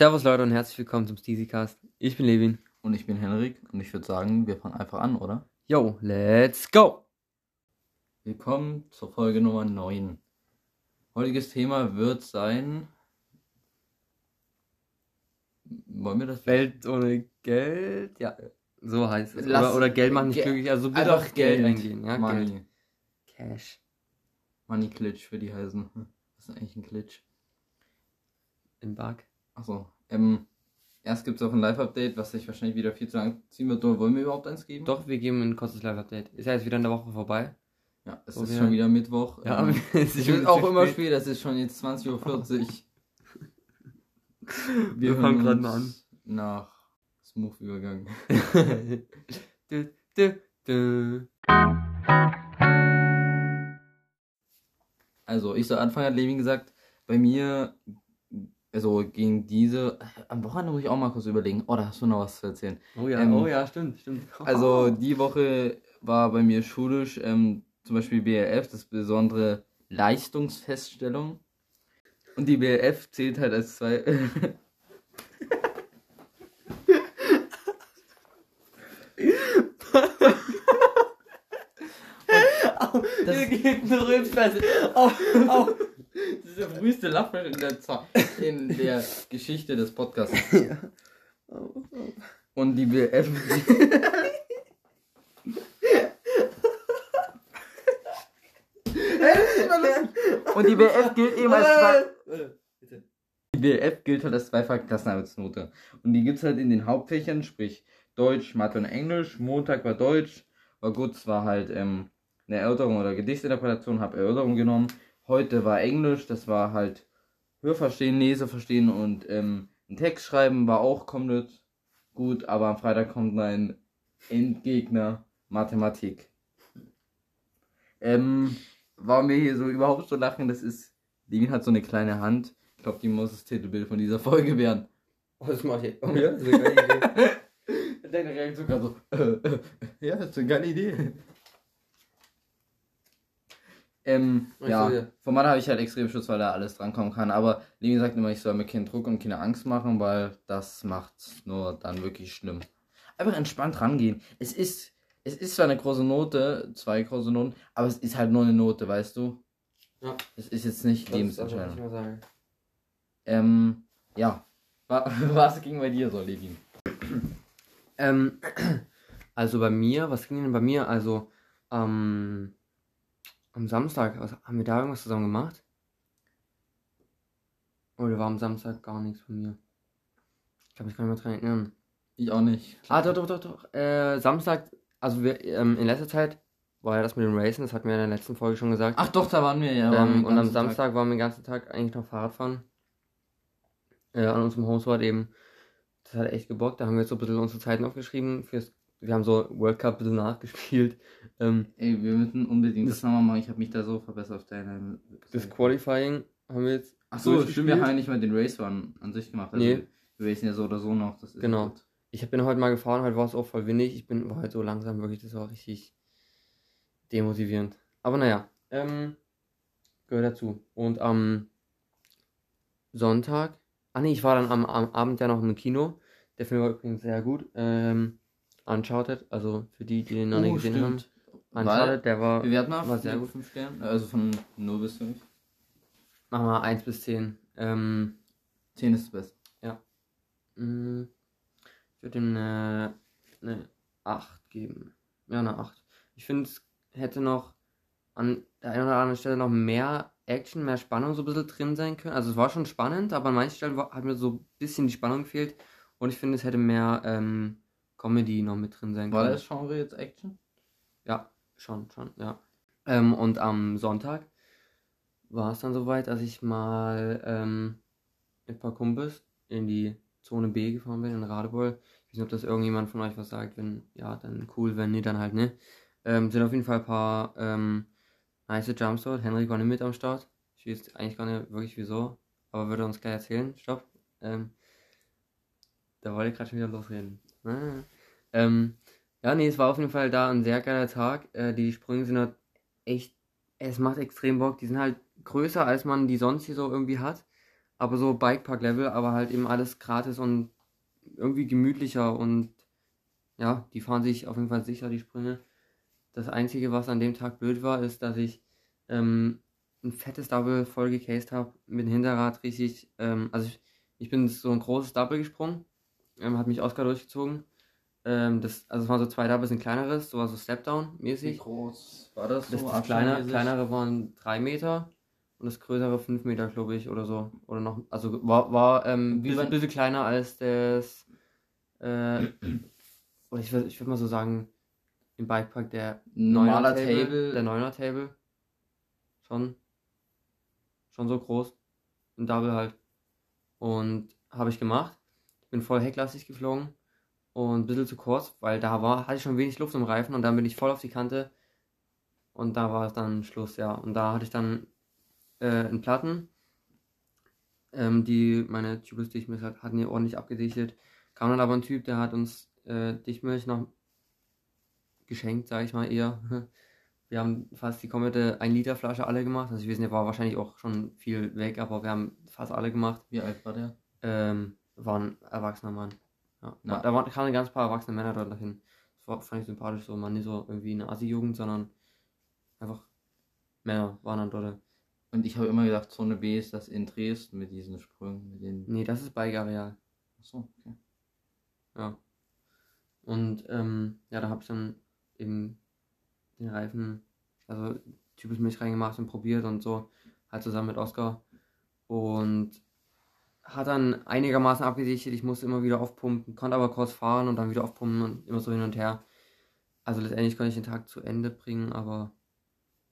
Servus Leute und herzlich willkommen zum Steezycast. Ich bin Levin. Und ich bin Henrik und ich würde sagen, wir fangen einfach an, oder? Yo, let's go! Willkommen zur Folge Nummer 9. Heutiges Thema wird sein. Wollen wir das? Welt ohne Geld? Ja, so heißt es. Lass- Oder, oder Geld macht nicht Ge- glücklich. Also bitte Einfach auf Geld, Geld. eingehen. Ja, Money. Geld. Cash. Money Glitch, wie die heißen. Was ist eigentlich ein Glitch? Im Bug. Achso. Ähm, erst gibt es auch ein Live-Update, was sich wahrscheinlich wieder viel zu lang ziehen wird. Oder wollen wir überhaupt eins geben? Doch, wir geben ein kurzes Live-Update. Ist ja jetzt wieder in der Woche vorbei. Ja, es ist schon wieder Mittwoch. Ja, ähm, es wird auch immer spät. es ist schon jetzt 20.40 Uhr. Wir hören fangen uns mal an. Nach Smooth-Übergang. du, du, du. Also, ich soll anfangen, hat Levin gesagt, bei mir, also gegen diese, am Wochenende muss ich auch mal kurz überlegen, oh, da hast du noch was zu erzählen. Oh ja, Ähm, oh ja, stimmt, stimmt. Also, die Woche war bei mir schulisch, ähm, zum Beispiel BLF, das besondere Leistungsfeststellung. Und die BLF zählt halt als zwei. das geht eine Rülpsfesse. Au, au. Das ist der früheste Lacher in der, Za- in der Geschichte des Podcasts. Und die BLF. Und die BF gilt eben als zwei. Die BF gilt halt als zweifache Klassenarbeitsnote. Und die gibt's halt in den Hauptfächern, sprich Deutsch, Mathe und Englisch. Montag war Deutsch, war gut, es war halt ähm, eine Erörterung oder Gedichtsinterpretation, habe Erörterung genommen. Heute war Englisch, das war halt Hörverstehen, Leseverstehen und ähm, ein Text schreiben war auch komplett gut, aber am Freitag kommt mein Endgegner Mathematik. Ähm, warum wir hier so überhaupt so lachen, das ist, Levin hat so eine kleine Hand. Ich glaube, die muss das Titelbild von dieser Folge werden. Oh, das mach ich. Oh ja, das ist eine geile Idee. Deine Reaktion gerade so, äh, äh, ja, das ist eine geile Idee. Ähm, ja, von Mathe habe ich halt extrem Schutz, weil da alles drankommen kann. Aber Levin sagt immer, ich soll mir keinen Druck und keine Angst machen, weil das macht's nur dann wirklich schlimm. Einfach entspannt rangehen. Es ist, es ist zwar eine große Note, zwei große Noten, aber es ist halt nur eine Note, weißt du? Ja. Es ist jetzt nicht sage. Ähm, ja. Wa- Was ging bei dir so, Levin? Ähm, also bei mir, was ging denn bei mir? Also, ähm, am Samstag, was, haben wir da irgendwas zusammen gemacht? Oder war am Samstag gar nichts von mir? Ich kann mich gar nicht mehr dran erinnern. Ich auch nicht. Ah, doch, doch, doch, doch. Äh, Samstag, also wir, ähm, in letzter Zeit war ja das mit dem Racen, das hatten wir in der letzten Folge schon gesagt. Ach doch, da waren wir ja. waren ähm, und am ganzen Tag. Samstag waren wir den ganzen Tag eigentlich noch Fahrradfahren. Äh, an unserem Homespot eben. Das hat echt gebockt. Da haben wir jetzt so ein bisschen unsere Zeiten aufgeschrieben. Fürs, wir haben so World Cup ein bisschen nachgespielt. Ähm, Ey, wir müssen unbedingt das nochmal machen. Ich habe mich da so verbessert auf deine. das Qualifying haben wir jetzt. Ach so, stimmt, wir haben ja nicht mal den Race One an sich gemacht. Also Nee. Wir racen ja so oder so noch. Das ist Genau. gut. Ich bin heute mal gefahren, heute war es auch voll windig. Ich bin war halt so langsam, wirklich, das war richtig demotivierend. Aber naja, ähm, gehört dazu. Und am Sonntag, ah nee, ich war dann am, am Abend ja noch im Kino. Der Film war übrigens sehr gut. Ähm, Uncharted, also für die, die den noch nicht Oh, gesehen stimmt. haben. Uncharted, der war, Bewerten wir war sehr gut. 5 Sternen. Also von 0 bis 5. machen wir 1 bis 10. Ähm, 10 ist das Beste. mh, ich würde ihm eine, eine 8 geben. Ja, eine 8. Ich finde, es hätte noch an der einen oder anderen Stelle noch mehr Action, mehr Spannung so ein bisschen drin sein können. Also es war schon spannend, aber an manchen Stellen war, hat mir so ein bisschen die Spannung gefehlt. Und ich finde, es hätte mehr ähm, Comedy noch mit drin sein War können. das Genre jetzt Action? Ja, schon, schon, ja. Ähm, und am Sonntag war es dann soweit, dass ich mal ähm, mit ein paar Kumpels in die Zone B gefahren bin, in Radebeul. Ich weiß nicht, ob das irgendjemand von euch was sagt. Wenn ja, dann cool, wenn nicht, dann halt ne. Ähm, sind auf jeden Fall ein paar ähm, nice Jumps dort. Henrik war nicht mit am Start. Ich weiß eigentlich gar nicht wirklich wieso, aber würde uns gleich erzählen. Stopp. Ähm, da wollte ich gerade schon wieder losreden. Ah. Ähm, ja, nee, es war auf jeden Fall da ein sehr geiler Tag. Äh, die Sprünge sind halt echt, es macht extrem Bock. Die sind halt größer, als man die sonst hier so irgendwie hat. aber so Bikepark-Level, aber halt eben alles gratis und irgendwie gemütlicher und ja, die fahren sich auf jeden Fall sicher, die Sprünge. Das Einzige, was an dem Tag blöd war, ist, dass ich ähm, ein fettes Double voll gecased habe, mit dem Hinterrad richtig, ähm, also ich, ich bin so ein großes Double gesprungen, ähm, hat mich Oscar durchgezogen. Ähm, das, also es waren so zwei Doubles, ein kleineres, so war so Stepdown-mäßig. Wie groß war das? Das, so das kleine, kleinere waren drei Meter und das größere fünf Meter, glaube ich, oder so. Oder noch, also war, war ähm, bisschen, bisschen kleiner als das, äh, oder ich würde ich würd mal so sagen, im Bikepark der normaler Neuner Table. Der Neuner Table. Schon. Schon so groß. Ein Double halt. Und habe ich gemacht. Ich bin voll hecklastig geflogen. Und ein bisschen zu kurz, weil da war, hatte ich schon wenig Luft im Reifen und dann bin ich voll auf die Kante. Und da war es dann Schluss, ja. Und da hatte ich dann äh, einen Platten. Ähm, die, meine Tubeless Dichtmilch hat, hatten die ordentlich abgedichtet. Kam dann aber ein Typ, der hat uns äh, Dichtmilch noch geschenkt, sage ich mal eher. Wir haben fast die komplette 1 Liter Flasche alle gemacht. Also ich weiß nicht, war wahrscheinlich auch schon viel weg, aber wir haben fast alle gemacht. Wie alt war der? Ähm, war ein erwachsener Mann. Ja. Na. Da waren, kamen ein ganz paar erwachsene Männer dort hin. Das war, fand ich sympathisch, so man nicht so irgendwie eine Assi-Jugend, sondern einfach Männer waren dann dort. Und ich habe immer gedacht, Zone B ist das in Dresden mit diesen Sprüngen. Mit den... Nee, das ist Bike-Areal. Achso, okay. Ja. Und ähm, ja, da habe ich dann eben den Reifen, also typisch Milch reingemacht und probiert und so, halt zusammen mit Oscar. Und hat dann einigermaßen abgedichtet. Ich musste immer wieder aufpumpen, konnte aber kurz fahren und dann wieder aufpumpen und immer so hin und her. Also letztendlich konnte ich den Tag zu Ende bringen, aber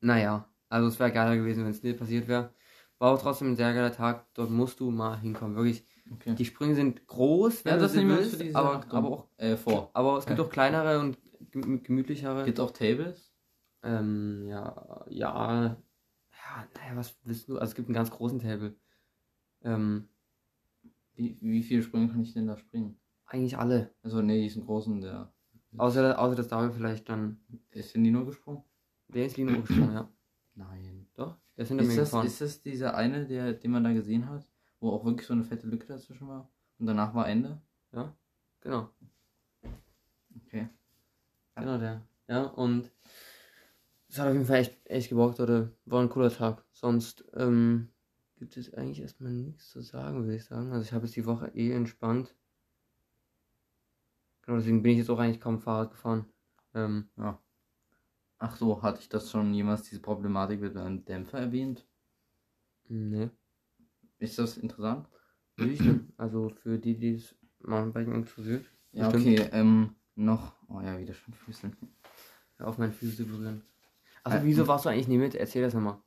naja, also es wäre geiler gewesen, wenn es nicht passiert wäre. War aber trotzdem ein sehr geiler Tag. Dort musst du mal hinkommen. Wirklich, okay. die Sprünge sind groß, wenn ja, du das uns willst, für aber, Achtung, aber auch äh, vor. aber es gibt auch kleinere und gem- gemütlichere. Gibt auch Tables? Ähm, ja, ja, ja, naja, was willst du? Also es gibt einen ganz großen Table. Ähm, Wie, wie viele Sprünge kann ich denn da springen? eigentlich alle. Also, nee, diesen großen, der. Außer, außer das Double vielleicht dann. Ist denn die nur gesprungen? Der ist Lino gesprungen, ja. Nein. Doch, der ist hinter Ist mir das, gefahren. ist das dieser eine, der, den man da gesehen hat? Wo auch wirklich so eine fette Lücke dazwischen war? Und danach war Ende? Genau, Okay. genau der. Ja, und es hat auf jeden Fall echt, echt gebockt, oder? War ein cooler Tag. Sonst, ähm, gibt es eigentlich erstmal nichts zu sagen, würde ich sagen. Also ich habe jetzt die Woche eh entspannt. Genau, deswegen bin ich jetzt auch eigentlich kaum Fahrrad gefahren. Ähm, Ja. Ach so, hatte ich das schon jemals, diese Problematik mit einem Dämpfer erwähnt? ne, Ist das interessant? nicht. Also für die, die es Mountainbiken interessiert. Ja, Bestimmt. okay, ähm, noch. Oh ja, wieder schon Füße. Hör auf meinen Füße berühren. Also Äh, wieso warst du eigentlich nie mit? Erzähl das nochmal.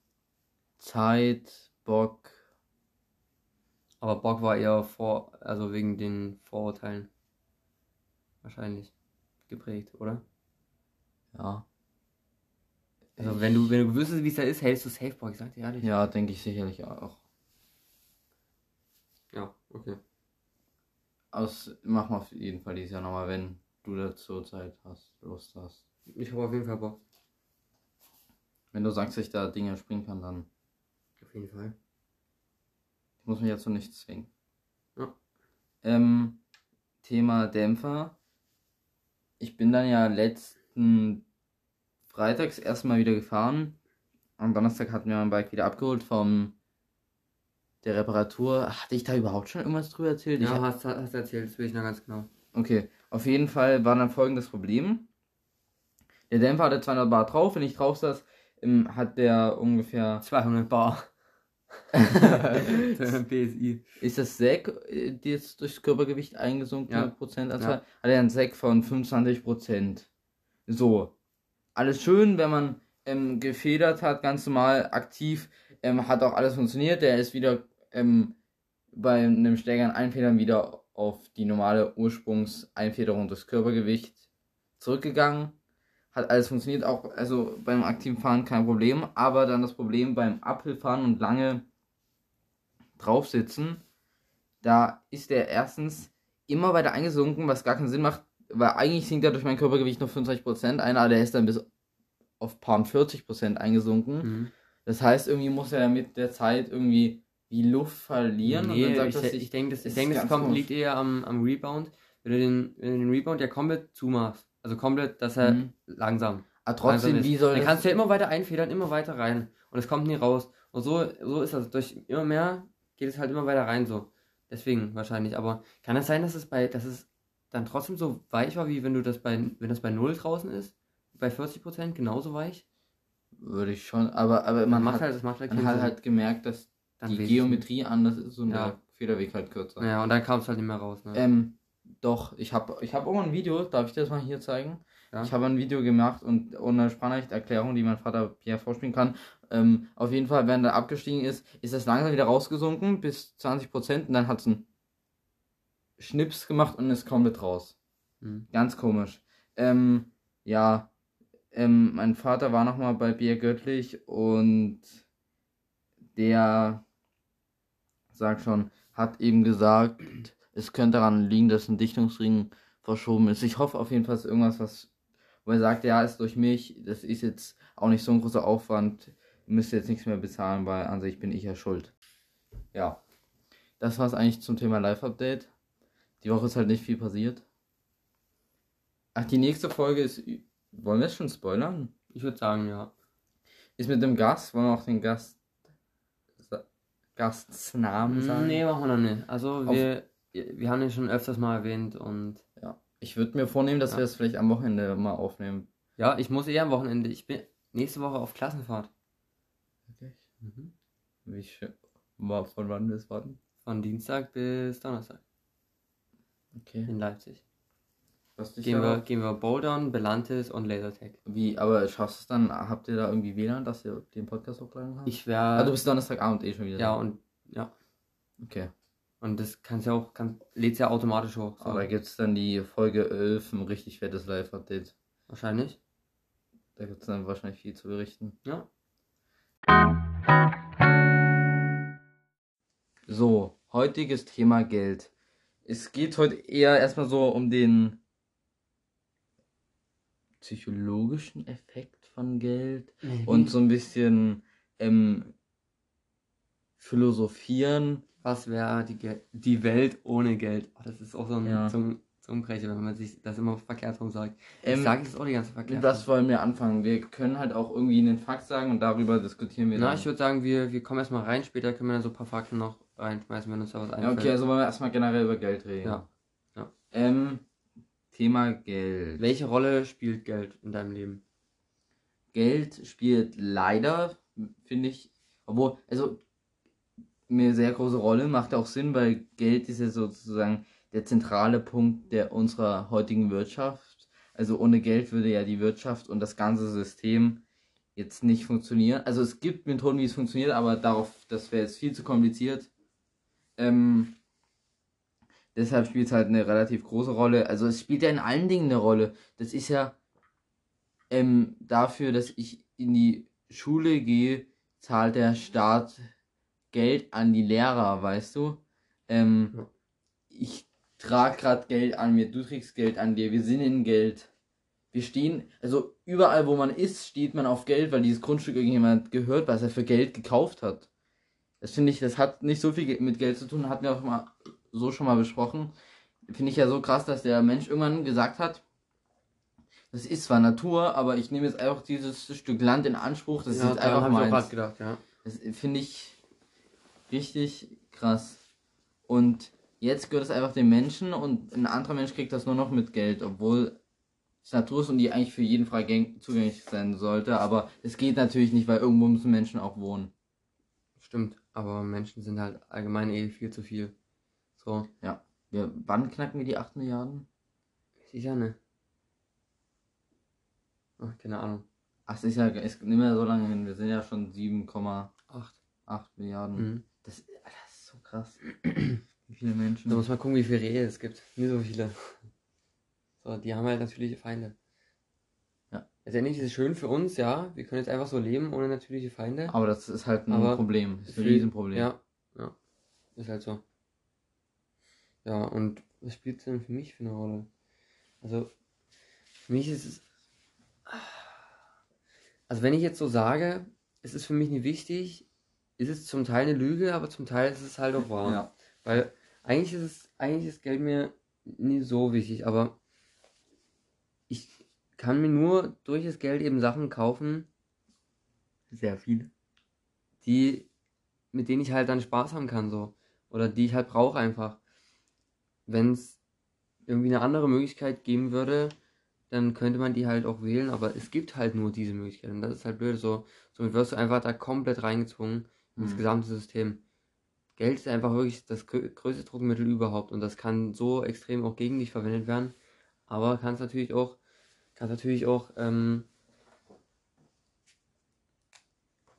Zeit, Bock. Aber Bock war eher vor, also wegen den Vorurteilen. Wahrscheinlich. Geprägt, oder? Ja. Also wenn du, wenn du wüsstest, wie es da ist, hältst du safe Bock, ich sag dir ehrlich. Ja, denke ich sicherlich auch. Ja, okay. Aus, mach mal auf jeden Fall dieses Jahr nochmal, wenn du dazu Zeit hast, Lust hast. Ich habe auf jeden Fall Bock. Wenn du sagst, dass ich da Dinge springen kann, dann Auf jeden Fall. ich muss mich ja zu nichts zwingen. Ja. Ähm, Thema Dämpfer. Ich bin dann ja letzten Freitags erstmal wieder gefahren. Am Donnerstag hatten wir mein Bike wieder abgeholt vom der Reparatur. Hatte ich da überhaupt schon irgendwas drüber erzählt? Ich Ja, hast, hast erzählt, das will ich noch ganz genau. Okay, auf jeden Fall war dann folgendes Problem. Der Dämpfer hatte 200 Bar drauf, wenn ich drauf saß, ähm, hat der ungefähr. 200 Bar. BSI. Ist das Sack äh, jetzt durchs Körpergewicht eingesunken, Ja. Prozentanzahl? Ja. Hat er einen Sack von 25 Prozent. So. Alles schön, wenn man ähm, gefedert hat, ganz normal aktiv, ähm, hat auch alles funktioniert. Der ist wieder ähm, bei einem stärkeren Einfedern wieder auf die normale Ursprungseinfederung des Körpergewichts zurückgegangen. Hat alles funktioniert, auch also beim aktiven Fahren kein Problem. Aber dann das Problem beim Uphill-Fahren und lange draufsitzen, da ist der erstens immer weiter eingesunken, was gar keinen Sinn macht, weil eigentlich sinkt er durch mein Körpergewicht nur 25%, einer, der ist dann bis auf paar 40% eingesunken. Mhm. Das heißt, irgendwie muss er mit der Zeit irgendwie wie Luft verlieren Nee, und dann ich, sagt ich, sich, denke, das, ich denk, das kommt, liegt eher am, am Rebound. Wenn du, den, wenn du den Rebound ja komplett zumachst, also komplett, dass er Mhm. langsam. Aber trotzdem, langsam wie soll Dann das... kannst du ja immer weiter einfedern, immer weiter rein. Und es kommt nie raus. Und so, so ist das. Durch immer mehr geht es halt immer weiter rein so. Deswegen wahrscheinlich. Aber kann es sein, dass es bei, dass es dann trotzdem so weich war, wie wenn du das bei, wenn das bei 0 draußen ist? Bei 40% genauso weich? Würde ich schon, aber, aber Man man macht hat, halt, das macht halt man hat halt gemerkt, dass Dann die Geometrie anders ist und Ja. der Federweg halt kürzer. Ja, und dann kam es halt nicht mehr raus. Ne? Ähm, doch, ich habe ich hab auch mal ein Video, darf ich das mal hier zeigen? Ja. Ich habe ein Video gemacht und ohne Sprachnachrichterklärung, die mein Vater Pierre vorspielen kann. Ähm, auf jeden Fall, während er abgestiegen ist, ist es langsam wieder rausgesunken bis 20% und dann hat es einen Schnips gemacht und ist komplett raus. Hm. Ganz komisch. Ähm, ja, ähm, mein Vater war nochmal bei Bier Göttlich und der sagt schon, hat eben gesagt, es könnte daran liegen, dass ein Dichtungsring verschoben ist. Ich hoffe auf jeden Fall, ist irgendwas, was, wo er sagt, ja, ist durch mich, das ist jetzt auch nicht so ein großer Aufwand, ihr müsst jetzt nichts mehr bezahlen, weil an sich bin ich ja schuld. Ja. Das war es eigentlich zum Thema Live-Update. Die Woche ist halt nicht viel passiert. Ach, die nächste Folge ist. Wollen wir es schon spoilern? Ich würde sagen, ja. Ist mit dem Gast. Wollen wir auch den Gast. Gastsnamen sagen? Nee, machen wir noch nicht. Also wir, wir haben ihn schon öfters mal erwähnt und Ja. Ich würde mir vornehmen, dass Ja. wir es vielleicht am Wochenende mal aufnehmen. ja, ich muss eher am Wochenende. Ich bin nächste Woche auf Klassenfahrt. Wirklich? Mhm. Wie schön. Von wann bis wann? Von Dienstag bis Donnerstag Okay. in Leipzig. Gehen wir, gehen wir Bouldern, Belantes und Lasertag. Wie, aber schaffst du es dann? Habt ihr da irgendwie WLAN, dass ihr den Podcast hochladen habt? Ich wäre. ah, du bist Donnerstagabend eh schon wieder. ja, da. und ja. Okay. Und das kannst ja auch, kann, lädt's ja automatisch hoch. So. Aber gibt es dann die Folge 11, ein richtig fettes Live-Update. Wahrscheinlich. Da gibt es dann wahrscheinlich viel zu berichten. Ja. So, heutiges Thema Geld. Es geht heute eher erstmal so um den psychologischen Effekt von Geld und so ein bisschen ähm, philosophieren. Was wäre die, Gel- die Welt ohne Geld? Oh, das ist auch so ein Ja. Zungen- Zungenbrecher, wenn man sich das immer verkehrt rum sagt. Ähm, ich sage es auch die ganze verkehrt. Was wollen wir anfangen? Wir können halt auch irgendwie einen Fakt sagen und darüber diskutieren wir Na, dann. ich würde sagen, wir, wir kommen erstmal rein, später können wir dann so ein paar Fakten noch reinschmeißen, wenn uns da was ja, einfällt. okay, also wollen wir erstmal generell über Geld reden. Ja. Ja. Ähm, Thema Geld. Welche Rolle spielt Geld in deinem Leben? Geld spielt leider, finde ich, obwohl, also eine sehr große Rolle, macht auch Sinn, weil Geld ist ja sozusagen der zentrale Punkt der unserer heutigen Wirtschaft. Also ohne Geld würde ja die Wirtschaft und das ganze System jetzt nicht funktionieren. Also es gibt Methoden, wie es funktioniert, aber darauf, das wäre jetzt viel zu kompliziert. Ähm, deshalb spielt es halt eine relativ große Rolle. Also es spielt ja in allen Dingen eine Rolle. Das ist ja ähm, dafür, dass ich in die Schule gehe, zahlt der Staat Geld an die Lehrer, weißt du? Ähm, Ja. Ich trage gerade Geld an mir, du trägst Geld an dir, wir sind in Geld. Wir stehen, also überall wo man ist, steht man auf Geld, weil dieses Grundstück irgendjemand gehört, was er für Geld gekauft hat. Das finde ich, das hat nicht so viel mit Geld zu tun, hatten wir auch mal so schon mal besprochen. Finde ich ja so krass, dass der Mensch irgendwann gesagt hat, das ist zwar Natur, aber ich nehme jetzt einfach dieses Stück Land in Anspruch, das ist jetzt einfach hab ich auch meins. gedacht, ja. Das finde ich richtig krass. Und jetzt gehört es einfach dem Menschen und ein anderer Mensch kriegt das nur noch mit Geld, obwohl es Natur ist und die eigentlich für jeden frei gäng- zugänglich sein sollte. Aber es geht natürlich nicht, weil irgendwo müssen Menschen auch wohnen. Stimmt, aber Menschen sind halt allgemein eh viel zu viel. So, Wir, wann knacken wir die 8 Milliarden? sicher ne. Ach, keine Ahnung. Ach, es ist ja es ist nicht mehr so lange hin. Wir sind ja schon 7,8 Acht. Milliarden. Mhm. Das, Alter, das ist so krass. Wie viele Menschen. Da muss man gucken, wie viele Rehe es gibt. Nie so viele. So, die haben halt natürliche Feinde. Ja. Letztendlich ist es schön für uns, ja. Wir können jetzt einfach so leben ohne natürliche Feinde. Aber das ist halt ein Aber Problem. Das ist ein Riesenproblem. Ja, ja. Ist halt so. Ja, und was spielt es denn für mich für eine Rolle? Also, für mich ist es. Also, wenn ich jetzt so sage, es ist für mich nicht wichtig, ist es zum Teil eine Lüge, aber zum Teil ist es halt auch wahr. Ja. Weil eigentlich ist es, eigentlich ist Geld mir nie so wichtig, aber ich kann mir nur durch das Geld eben Sachen kaufen, Sehr viel. die, mit denen ich halt dann Spaß haben kann, so. Oder die ich halt brauche einfach. Wenn es irgendwie eine andere Möglichkeit geben würde, dann könnte man die halt auch wählen, aber es gibt halt nur diese Möglichkeit. Und das ist halt blöd. So, somit wirst du einfach da komplett reingezwungen ins Mhm. gesamte System. Geld ist einfach wirklich das grö- größte Druckmittel überhaupt und das kann so extrem auch gegen dich verwendet werden. Aber kannst natürlich auch, kannst natürlich auch ähm,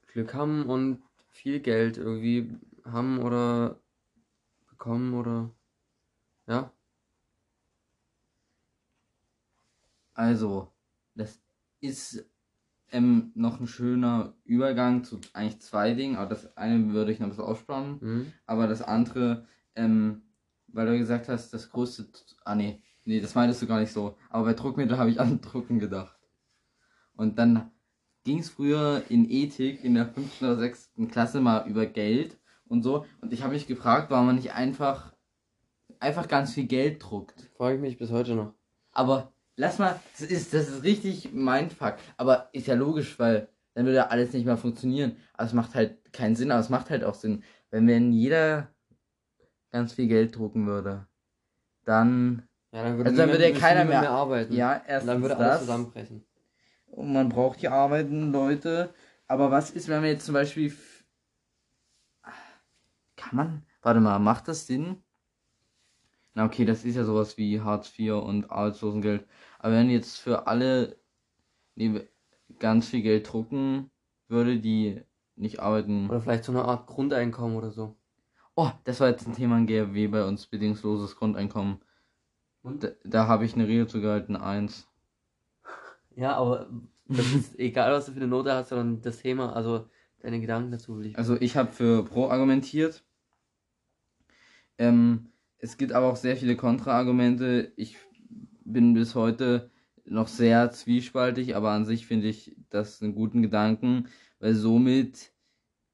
Glück haben und viel Geld irgendwie haben oder bekommen oder ja. Also, das ist ähm, noch ein schöner Übergang zu eigentlich zwei Dingen. Aber das eine würde ich noch ein bisschen aufsparen. Mhm. Aber das andere, ähm, weil du gesagt hast, das größte. Ah, nee. Nee, das meintest du gar nicht so. Aber bei Druckmittel habe ich an Drucken gedacht. Und dann ging es früher in Ethik in der fünften oder sechsten Klasse mal über Geld und so. Und ich habe mich gefragt, warum man nicht einfach, einfach ganz viel Geld druckt. Frage ich mich bis heute noch. Aber lass mal, das ist, das ist richtig Mindfuck. Aber ist ja logisch, weil dann würde ja alles nicht mehr funktionieren. Aber es macht halt keinen Sinn, aber es macht halt auch Sinn. Wenn wenn jeder ganz viel Geld drucken würde, dann, Ja, dann würde, Also dann würde ja keiner niemand mehr- arbeiten. ja, erstens dann würde alles das. zusammenbrechen. Und man braucht die arbeitenden Leute. Aber was ist, wenn wir jetzt zum Beispiel. f- Kann man. Warte mal, macht das Sinn? Na okay, das ist ja sowas wie Hartz IV und Arbeitslosengeld. Aber wenn jetzt für alle nee, ganz viel Geld drucken würde, die nicht arbeiten. Oder vielleicht so eine Art Grundeinkommen oder so. Oh, das war jetzt ein Thema in GRW bei uns, bedingungsloses Grundeinkommen. Und? Da, da habe ich eine Rede zu gehalten, eins. Ja, aber das ist egal, was du für eine Note hast, sondern das Thema, also deine Gedanken dazu will ich. Also ich habe für Pro argumentiert. Ähm, es gibt aber auch sehr viele Kontraargumente. Ich bin bis heute noch sehr zwiespaltig, aber an sich finde ich das einen guten Gedanken, weil somit,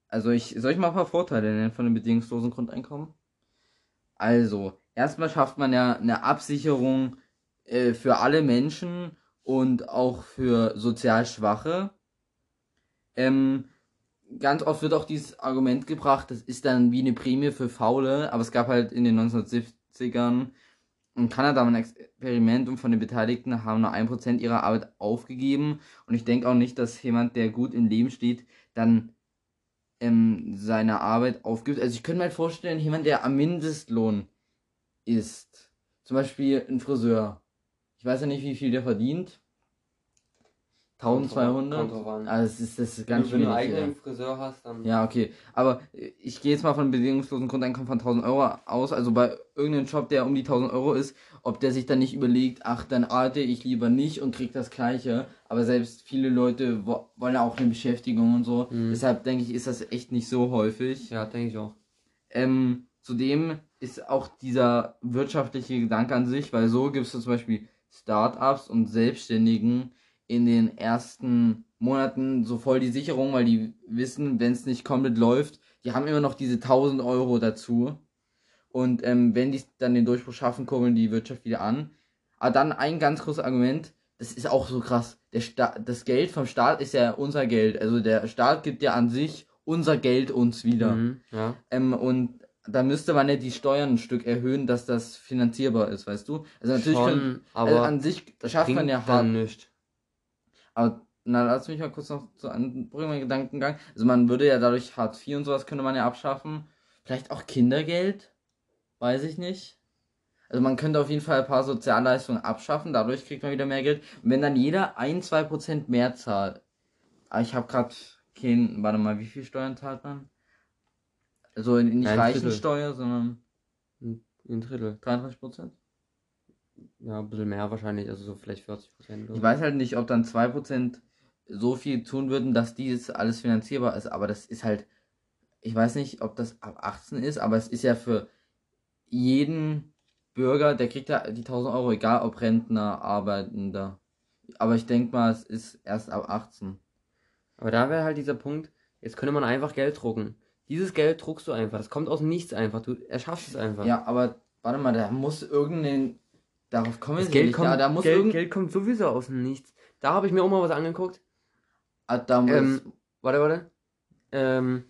also ich, soll ich mal ein paar Vorteile nennen von dem bedingungslosen Grundeinkommen? Also, erstmal schafft man ja eine Absicherung äh, für alle Menschen und auch für sozial Schwache. Ähm, ganz oft wird auch dieses Argument gebracht, das ist dann wie eine Prämie für Faule, aber es gab halt in den 1970ern in Kanada ein Experiment und von den Beteiligten haben nur 1% ihrer Arbeit aufgegeben. Und ich denke auch nicht, dass jemand, der gut im Leben steht, dann ähm, seine Arbeit aufgibt. Also ich könnte mir halt vorstellen, jemand, der am Mindestlohn ist, zum Beispiel ein Friseur, ich weiß ja nicht, wie viel der verdient, 1200? Kommt drauf an. Also das ist, das ist ganz du, wenn du einen eigenen Friseur hast, dann. Ja, okay. Aber ich gehe jetzt mal von einem bedingungslosen Grundeinkommen von 1000 Euro aus. Also bei irgendeinem Job, der um die 1000 Euro ist, ob der sich dann nicht überlegt, ach, dann arbeite ich lieber nicht und krieg das Gleiche. Aber selbst viele Leute wo wollen ja auch eine Beschäftigung und so. Mhm. Deshalb denke ich, ist das echt nicht so häufig. Ja, denke ich auch. Ähm, zudem ist auch dieser wirtschaftliche Gedanke an sich, weil so gibt es zum Beispiel Startups und Selbstständigen in den ersten Monaten so voll die Sicherung, weil die wissen, wenn es nicht komplett läuft, die haben immer noch diese 1000 Euro dazu. Und ähm, wenn die dann den Durchbruch schaffen, kurbeln die Wirtschaft wieder an. Aber dann ein ganz großes Argument, das ist auch so krass. Der Sta das Geld vom Staat ist ja unser Geld. Also der Staat gibt ja an sich unser Geld uns wieder. Mhm, ja. Ähm, und da müsste man ja die Steuern ein Stück erhöhen, dass das finanzierbar ist, weißt du? Also natürlich können, Schon, aber also an sich schafft man ja hart. nicht. Aber na, lass mich mal kurz noch zu einem bringen meinen Gedankengang. Also man würde ja dadurch Hartz IV und sowas könnte man ja abschaffen. Vielleicht auch Kindergeld? Weiß ich nicht. Also man könnte auf jeden Fall ein paar Sozialleistungen abschaffen, dadurch kriegt man wieder mehr Geld. Und wenn dann jeder ein, zwei Prozent mehr zahlt. Aber ich habe gerade kein, warte mal, wie viel Steuern zahlt man? Also nicht Drittel. Reichensteuer, sondern Ein Drittel. 33 Prozent? Ja, ein bisschen mehr wahrscheinlich, also so vielleicht 40 Prozent. Ich weiß halt nicht, ob dann 2% so viel tun würden, dass dies alles finanzierbar ist, aber das ist halt, ich weiß nicht, ob das ab 18 ist, aber es ist ja für jeden Bürger, der kriegt ja die 1000 Euro, egal ob Rentner, Arbeitender. Aber ich denke mal, es ist erst ab 18. Aber da wäre halt dieser Punkt, jetzt könnte man einfach Geld drucken. Dieses Geld druckst du einfach. Das kommt aus Nichts einfach. Du erschaffst es einfach. Ja, aber warte mal, da muss irgendein. Darauf kommen das wir Geld nicht. kommt, da, da muss Geld, irgend... Geld kommt sowieso aus dem Nichts. Da habe ich mir auch mal was angeguckt. Ah, da muss... Ähm, warte, warte. Ähm,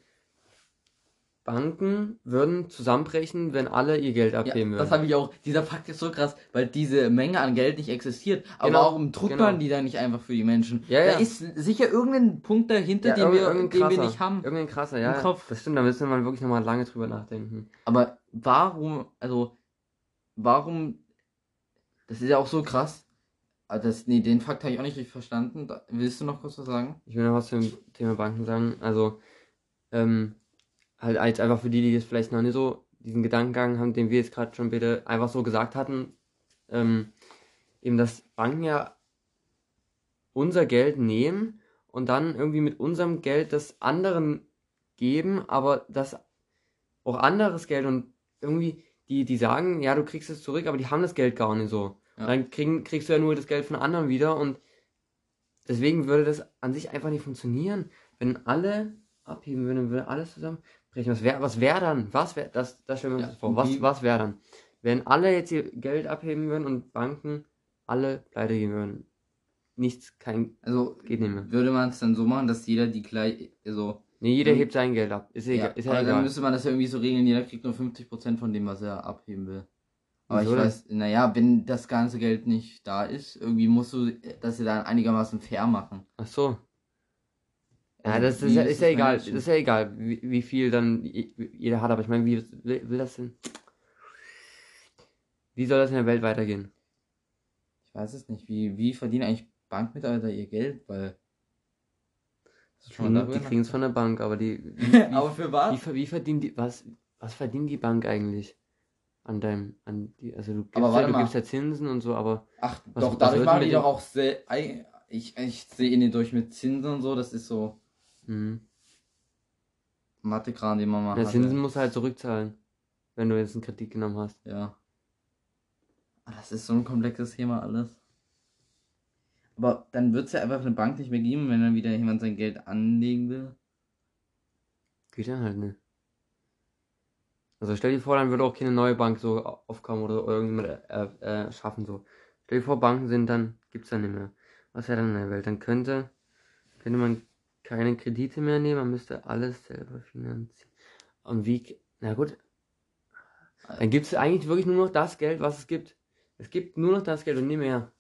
Banken würden zusammenbrechen, wenn alle ihr Geld abheben ja, das würden. habe ich auch. Dieser Fakt ist so krass, weil diese Menge an Geld nicht existiert. Aber Genau, warum druckt genau. man die dann nicht einfach für die Menschen? Ja, da ja. ist sicher irgendein Punkt dahinter, Ja, den, wir, den wir krasser. nicht haben. Irgendein krasser, im ja. Kopf. Das stimmt, da müsste man wirklich nochmal lange drüber nachdenken. Aber warum, also, warum, das ist ja auch so krass. Ah, Das, nee, den Fakt habe ich auch nicht richtig verstanden. Da, willst du noch kurz was sagen? Ich will noch was zum Thema Banken sagen. Also, ähm, halt als einfach für die, die jetzt vielleicht noch nicht so diesen Gedankengang haben, den wir jetzt gerade schon bitte einfach so gesagt hatten, ähm, eben, dass Banken ja unser Geld nehmen und dann irgendwie mit unserem Geld das anderen geben, aber das auch anderes Geld und irgendwie, die, die sagen, ja, du kriegst es zurück, aber die haben das Geld gar nicht so. Ja. Dann kriegen, kriegst du ja nur das Geld von anderen wieder und deswegen würde das an sich einfach nicht funktionieren. Wenn alle abheben würden, würde alles zusammenbrechen. Was wäre was wär dann? Was wäre, das, das stellen wir uns Ja, vor. Was, was wäre dann? Wenn alle jetzt ihr Geld abheben würden und Banken alle pleite gehen würden. Nichts, kein, Also, geht nicht mehr. würde man es dann so machen, dass jeder die gleich, also, Nee, jeder Mhm. hebt sein Geld ab. Ist, egal, ist ja aber dann egal. müsste man das ja irgendwie so regeln, jeder kriegt nur 50% von dem, was er abheben will. Aber Wieso ich weiß, naja, wenn das ganze Geld nicht da ist, irgendwie musst du das ja dann einigermaßen fair machen. Ach so. Ja, Also, das ist ja, ist das ja egal. Das ist ja egal, wie, wie viel dann je- jeder hat. Aber ich meine, wie will, will das denn? Wie soll das in der Welt weitergehen? Ich weiß es nicht, wie, wie verdienen eigentlich Bankmitarbeiter ihr Geld, weil. Hast du schon mal Die, kriegen es von der Bank, aber die. Wie, wie, Aber für wie, was? ver- wie verdienen die. Was, was verdient die Bank eigentlich? An deinem. An die, also du gibst, ja, du gibst ja Zinsen und so, aber. Ach, Was- doch, was dadurch machen die doch auch sehr. Ich, ich sehe ihn durch mit Zinsen und so, das ist so Hm. Mathekran, den man mal Ja. Zinsen musst du halt zurückzahlen. Wenn du jetzt einen Kredit genommen hast. Ja. Ah, Das ist so ein komplexes Thema alles. Aber dann wird es ja einfach eine Bank nicht mehr geben, wenn dann wieder jemand sein Geld anlegen will. Geht dann halt nicht. Also stell dir vor, dann würde auch keine neue Bank so au- aufkommen oder irgendjemand äh, äh, schaffen so. Stell dir vor, Banken sind dann, gibt's dann nicht mehr. Was wäre dann in der Welt? Dann könnte, könnte man keine Kredite mehr nehmen, man müsste alles selber finanzieren. Und wie, na gut, dann gibt's eigentlich wirklich nur noch das Geld, was es gibt. Es gibt nur noch das Geld und nie mehr.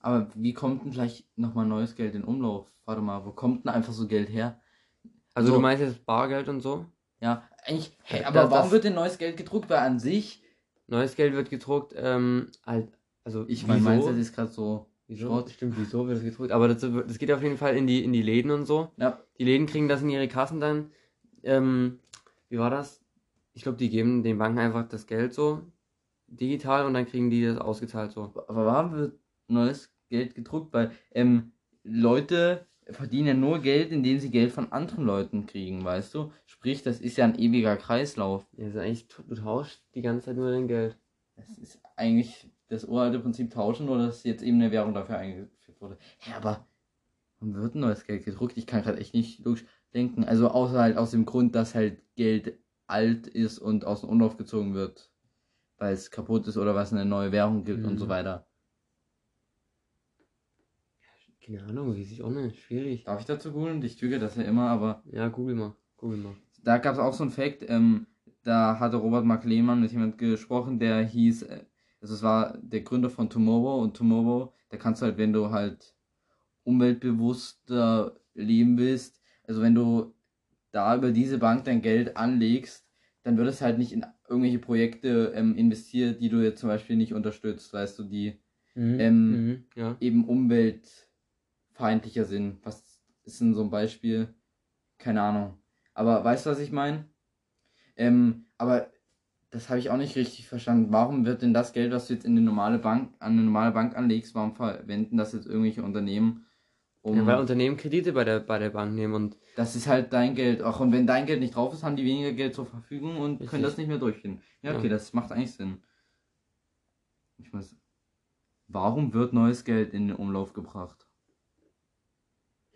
Aber wie kommt denn vielleicht nochmal neues Geld in Umlauf? Warte mal, wo kommt denn einfach so Geld her? Also So. du meinst jetzt Bargeld und so? Ja, eigentlich, hey, aber das- warum das- wird denn neues Geld gedruckt? Weil an sich, Neues Geld wird gedruckt, ähm, halt, also ich meine, wieso? Mindset ist gerade so. Wieso? Schrott. Stimmt, wieso wird das gedruckt? Aber das, das geht auf jeden Fall in die, in die Läden und so. Ja, Die Läden kriegen das in ihre Kassen dann. Ähm, wie war das? Ich glaube, die geben den Banken einfach das Geld so digital und dann kriegen die das ausgezahlt so. aber warum wird neues Geld gedruckt? Weil ähm, Leute verdienen ja nur Geld, indem sie Geld von anderen Leuten kriegen, weißt du? Sprich, das ist ja ein ewiger Kreislauf. Ja, ist eigentlich, du tauschst die ganze Zeit nur dein Geld. Das ist eigentlich das uralte Prinzip tauschen, nur dass jetzt eben eine Währung dafür eingeführt wurde. Hä, aber warum wird ein neues Geld gedruckt? Ich kann gerade echt nicht logisch denken. Also außer halt aus dem Grund, dass halt Geld alt ist und aus dem Umlauf gezogen wird, weil es kaputt ist oder weil es eine neue Währung gibt und Mhm. so weiter. Keine Ahnung, weiß ich auch nicht. Schwierig. Darf ich dazu googeln? Ich tüge das ja immer, aber Ja, google mal. Google mal. da gab es auch so einen Fact, ähm, da hatte Robert Mark Lehmann mit jemand gesprochen, der hieß, äh, also es war der Gründer von Tomorrow und Tomorrow, da kannst du halt, wenn du halt umweltbewusster leben willst, also wenn du da über diese Bank dein Geld anlegst, dann wird es halt nicht in irgendwelche Projekte ähm, investiert, die du jetzt zum Beispiel nicht unterstützt, weißt du, die Mhm. Ähm, mhm. Ja. eben umweltfeindlicher sind. Was ist denn so ein Beispiel? Keine Ahnung. Aber weißt du, was ich meine? Ähm, aber das habe ich auch nicht richtig verstanden. Warum wird denn das Geld, was du jetzt in eine normale Bank, an eine normale Bank anlegst, warum verwenden das jetzt irgendwelche Unternehmen? Um, ja, weil Unternehmen Kredite bei der, bei der Bank nehmen und das ist halt dein Geld. Auch und wenn dein Geld nicht drauf ist, haben die weniger Geld zur Verfügung und Richtig. können das nicht mehr durchführen. Ja, okay, Ja. das macht eigentlich Sinn. Ich weiß. Warum wird neues Geld in den Umlauf gebracht?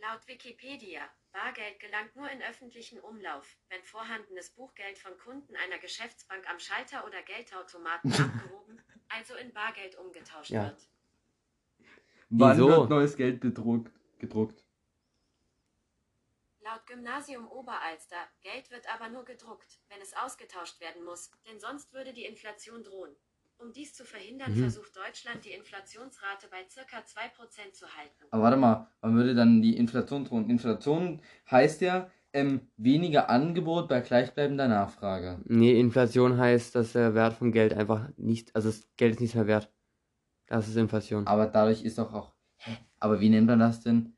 Laut Wikipedia Bargeld gelangt nur in öffentlichen Umlauf, wenn vorhandenes Buchgeld von Kunden einer Geschäftsbank am Schalter oder Geldautomaten abgehoben, also in Bargeld umgetauscht Ja. wird. Wann Wieso? wird neues Geld bedruckt, gedruckt? Laut Gymnasium Oberalster, Geld wird aber nur gedruckt, wenn es ausgetauscht werden muss, denn sonst würde die Inflation drohen. Um dies zu verhindern, Mhm. versucht Deutschland die Inflationsrate bei ca. 2% zu halten. Aber warte mal, wann würde dann die Inflation drohen? Inflation heißt ja ähm, weniger Angebot bei gleichbleibender Nachfrage. Nee, Inflation heißt, dass der Wert vom Geld einfach nicht, also das Geld ist nicht mehr wert. Das ist Inflation. Aber dadurch ist doch auch. Hä? Aber wie nennt man das denn?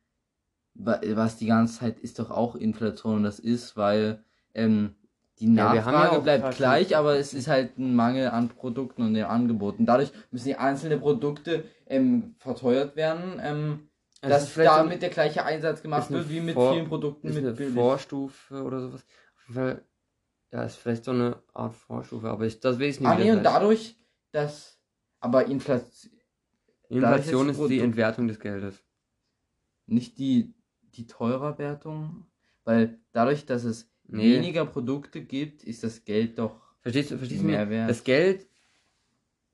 Wa- Was die ganze Zeit ist doch auch Inflation und das ist, weil ähm, die Ja, ja Nachfrage auch bleibt gleich, aber es ist halt ein Mangel an Produkten und den Angeboten. Dadurch müssen die einzelnen Produkte ähm, verteuert werden, ähm, Es dass damit der gleiche Einsatz gemacht wird wie mit Vor- vielen Produkten ist mit eine billig. Vorstufe oder sowas. Fall, ja, ist vielleicht so eine Art Vorstufe, aber ich, das weiß ich nicht. Ah nee, und dadurch, dass aber Inflation Inflation ist die Entwertung des Geldes. nicht die, die Teurerwertung, weil dadurch, dass es Nee. weniger Produkte gibt, ist das Geld doch Verstehst du, verstehst du Mehr mir? wert. Das Geld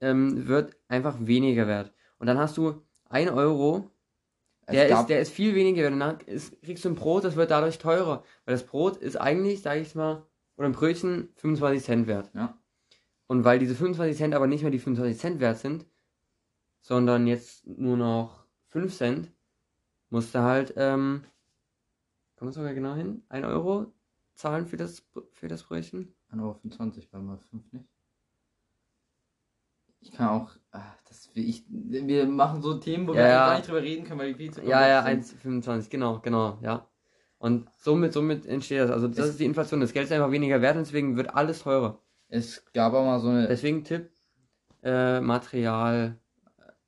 ähm, wird einfach weniger wert. Und dann hast du 1 Euro, der ist, der ist viel weniger wert. Und dann ist, kriegst du ein Brot, das wird dadurch teurer. Weil das Brot ist eigentlich, sag ich mal, oder ein Brötchen 25 Cent wert. Ja. Und weil diese 25 Cent aber nicht mehr die 25 Cent wert sind, sondern jetzt nur noch 5 Cent, musst du halt, ähm, kommt das sogar genau hin? 1 Euro zahlen für das, für das Brötchen? 1,25 Euro bei mal 5 nicht. Ich kann auch, ah, das ich, wir machen so Themen, wo Ja, wir ja. gar nicht drüber reden können, weil die viel zu Ja, ja, komplex sind. 1,25, genau, genau, ja. Und somit, somit entsteht das. Also das Es- ist die Inflation. Das Geld ist einfach weniger wert und deswegen wird alles teurer. Es gab aber mal so eine, Deswegen Tipp, äh, Material,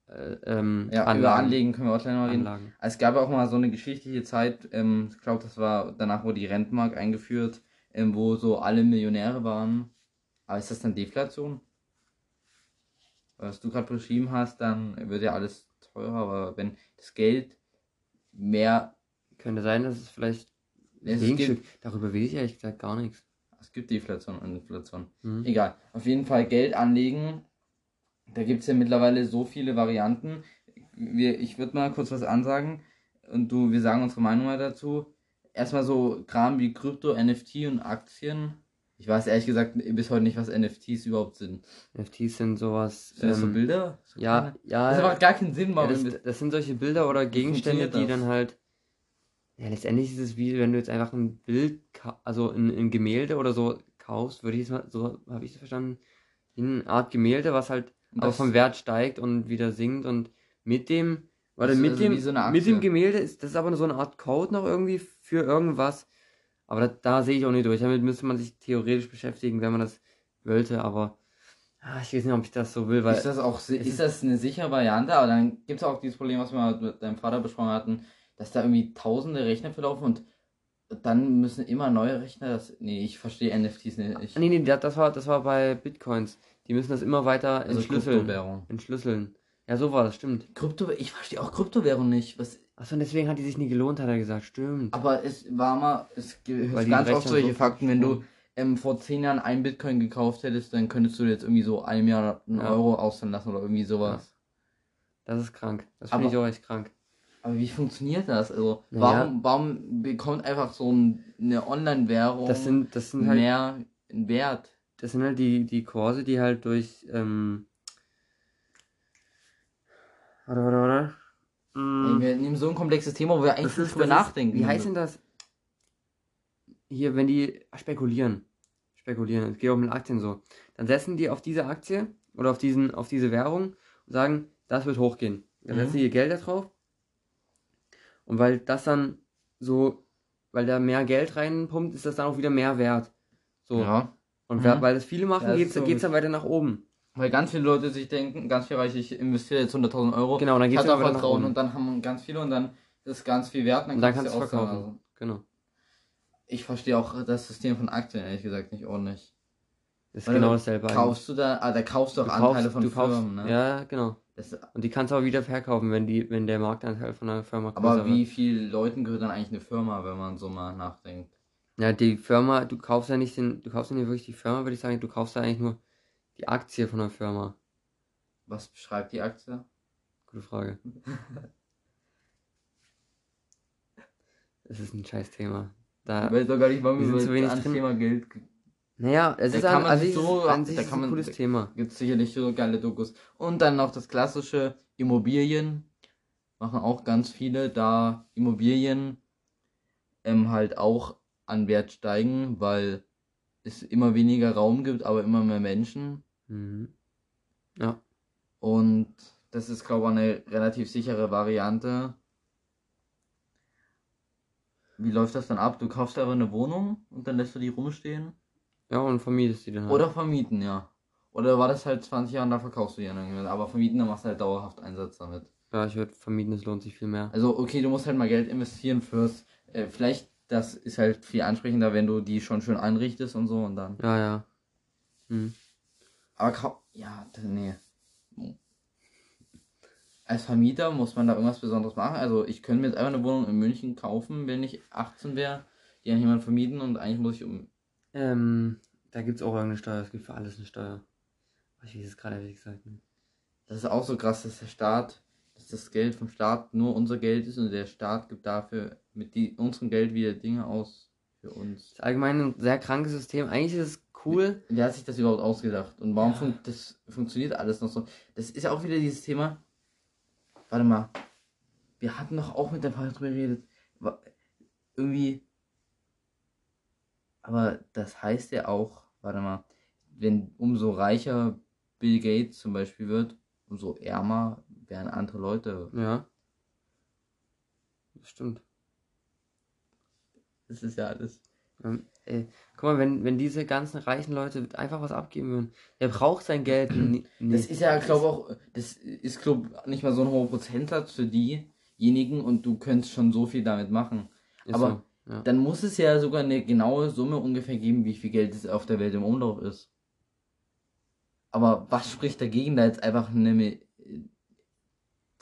ähm, ja, über Anlagen. Anlegen können wir auch gleich noch reden. Anlagen. Es gab auch mal so eine geschichtliche Zeit, ähm, ich glaube, das war, danach wurde die Rentenmark eingeführt, ähm, wo so alle Millionäre waren. Aber ist das dann Deflation? Was du gerade beschrieben hast, dann wird ja alles teurer, aber wenn das Geld mehr, Könnte sein, dass es vielleicht es gibt, Darüber weiß ich ehrlich gesagt gar nichts. es gibt Deflation und Inflation. Mhm. Egal, auf jeden Fall Geld anlegen. Da gibt es ja mittlerweile so viele Varianten. Wir, ich würde mal kurz was ansagen und du, wir sagen unsere Meinung mal dazu. Erstmal so Kram wie Krypto, NFT und Aktien. Ich weiß ehrlich gesagt bis heute nicht, was NFTs überhaupt sind. NFTs sind sowas. Sind das so ähm, Bilder? So Ja, kleine? ja. Das macht gar keinen Sinn, ja warum das, wir- das sind solche Bilder oder Gegenstände, die das? dann halt. Ja, letztendlich ist es wie wenn du jetzt einfach ein Bild, also ein, ein Gemälde oder so kaufst, würde ich es mal, so habe ich es verstanden, wie eine Art Gemälde, was halt aber Das- vom Wert steigt und wieder sinkt und mit dem, warte, ist mit also dem, so mit dem Gemälde ist das ist aber so eine Art Code noch irgendwie für irgendwas. Aber da, da sehe ich auch nicht durch. Damit müsste man sich theoretisch beschäftigen, wenn man das wollte, aber ah, ich weiß nicht, ob ich das so will, weil ist das auch es ist das eine sichere Variante? Aber dann gibt es auch dieses Problem, was wir mal mit deinem Vater besprochen hatten, dass da irgendwie tausende Rechner verlaufen und dann müssen immer neue Rechner das. Nee, ich verstehe NFTs nicht. Ich, Nee, nee, das war das war bei Bitcoins. Die müssen das immer weiter also entschlüsseln. Kryptowährung. Entschlüsseln. Ja, so war das, stimmt. Krypto, ich verstehe auch Kryptowährung nicht. Was, Achso, und deswegen hat die sich nie gelohnt, hat er gesagt. Stimmt. aber es war mal, es gibt ganz oft solche so Fakten, wenn du ähm, vor zehn Jahren ein Bitcoin gekauft hättest, dann könntest du jetzt irgendwie so einem Jahr einen Ja. Euro auszahlen lassen oder irgendwie sowas. Das ist krank. Das finde ich auch echt krank. Aber wie funktioniert das? Also, warum, warum bekommt einfach so ein, eine Online-Währung Das sind, das sind halt, mehr Wert? Das sind halt die, die Kurse, die halt durch, ähm, warte, warte, warte. Ey, Mm, wir nehmen so ein komplexes Thema, wo wir eigentlich nicht drüber nachdenken. wie heißt denn das? Hier, wenn die spekulieren. Spekulieren, es geht auch mit Aktien so. Dann setzen die auf diese Aktie oder auf diesen, auf diese Währung und sagen, das wird hochgehen. Dann Mhm. setzen die ihr Geld da drauf. Und weil das dann so, weil da mehr Geld reinpumpt, ist das dann auch wieder mehr wert. So. Ja. Und Mhm. weil das viele machen, Ja, so geht's dann weiter nach oben. Weil ganz viele Leute sich denken, ganz viel reich, ich investiere jetzt 100.000 Euro. Genau, und dann geht's weiter nach Vertrauen oben. und dann haben ganz viele und dann ist ganz viel wert. Und dann kannst kannst du auszahlen. verkaufen. Also, Genau. ich verstehe auch das System von Aktien ehrlich gesagt nicht ordentlich. Das ist Weil genau dasselbe. Kaufst du da, ah, da kaufst du auch Du Anteile kaufst- von du kaufst, Firmen, ne? Ja, genau. Das, Und die kannst du auch wieder verkaufen, wenn die, wenn der Marktanteil von der Firma aber größer wie wird. vielen Leuten gehört dann eigentlich eine Firma, wenn man so mal nachdenkt? Ja, die Firma, du kaufst ja nicht den, du kaufst ja nicht wirklich die Firma, würde ich sagen, du kaufst ja eigentlich nur die Aktie von der Firma. Was beschreibt die Aktie? Gute Frage. Das ist ein scheiß Thema. Da, Ich weiß doch gar nicht, warum wir sind zu wenig drin. Thema Geld naja, es Da ist man also so- an sich da ist kann ein man- cooles Thema. gibt es sicherlich so geile Dokus. Und dann noch das klassische Immobilien. Machen auch ganz viele, da Immobilien ähm, halt auch an Wert steigen, weil es immer weniger Raum gibt, aber immer mehr Menschen. Mhm. Ja. Und das ist, glaube ich, eine relativ sichere Variante. Wie läuft das dann ab? Du kaufst aber eine Wohnung und dann lässt du die rumstehen? Ja, und vermietest die dann halt. Oder vermieten, ja. Oder war das halt 20 Jahre und da verkaufst du die dann. Aber vermieten, dann machst du halt dauerhaft Einsatz damit. Ja, ich würde vermieten, es lohnt sich viel mehr. Also, okay, du musst halt mal Geld investieren fürs. Äh, vielleicht, das ist halt viel ansprechender, wenn du die schon schön einrichtest und so und dann. Ja, ja. Hm. Aber kaum. Ja, nee. Als Vermieter muss man da irgendwas Besonderes machen. Also, ich könnte mir jetzt einfach eine Wohnung in München kaufen, wenn ich 18 wäre, die an jemanden vermieten und eigentlich muss ich um. Ähm, da gibt's auch irgendeine Steuer. Es gibt für alles eine Steuer. Ich weiß es gerade ehrlich gesagt nicht. Das ist auch so krass, dass der Staat, dass das Geld vom Staat nur unser Geld ist und der Staat gibt dafür mit die, unserem Geld wieder Dinge aus für uns. Das ist allgemein ein sehr krankes System. Eigentlich ist es cool. Wer hat sich das überhaupt ausgedacht? Und warum Ja. fun das funktioniert alles noch so? Das ist ja auch wieder dieses Thema. Warte mal. Wir hatten doch auch mit der Frage drüber geredet. Irgendwie. Aber das heißt ja auch, warte mal, wenn umso reicher Bill Gates zum Beispiel wird, umso ärmer werden andere Leute. Ja. Das stimmt. Das ist ja alles. Ähm, ey, guck mal, wenn, wenn diese ganzen reichen Leute einfach was abgeben würden, der braucht sein Geld. Das ist ja, glaube auch, das ist, glaube nicht mal so ein hoher Prozentsatz für diejenigen und du könntest schon so viel damit machen. Ist aber- so, ja. Dann muss es ja sogar eine genaue Summe ungefähr geben, wie viel Geld es auf der Welt im Umlauf ist. Aber was spricht dagegen, da jetzt einfach eine,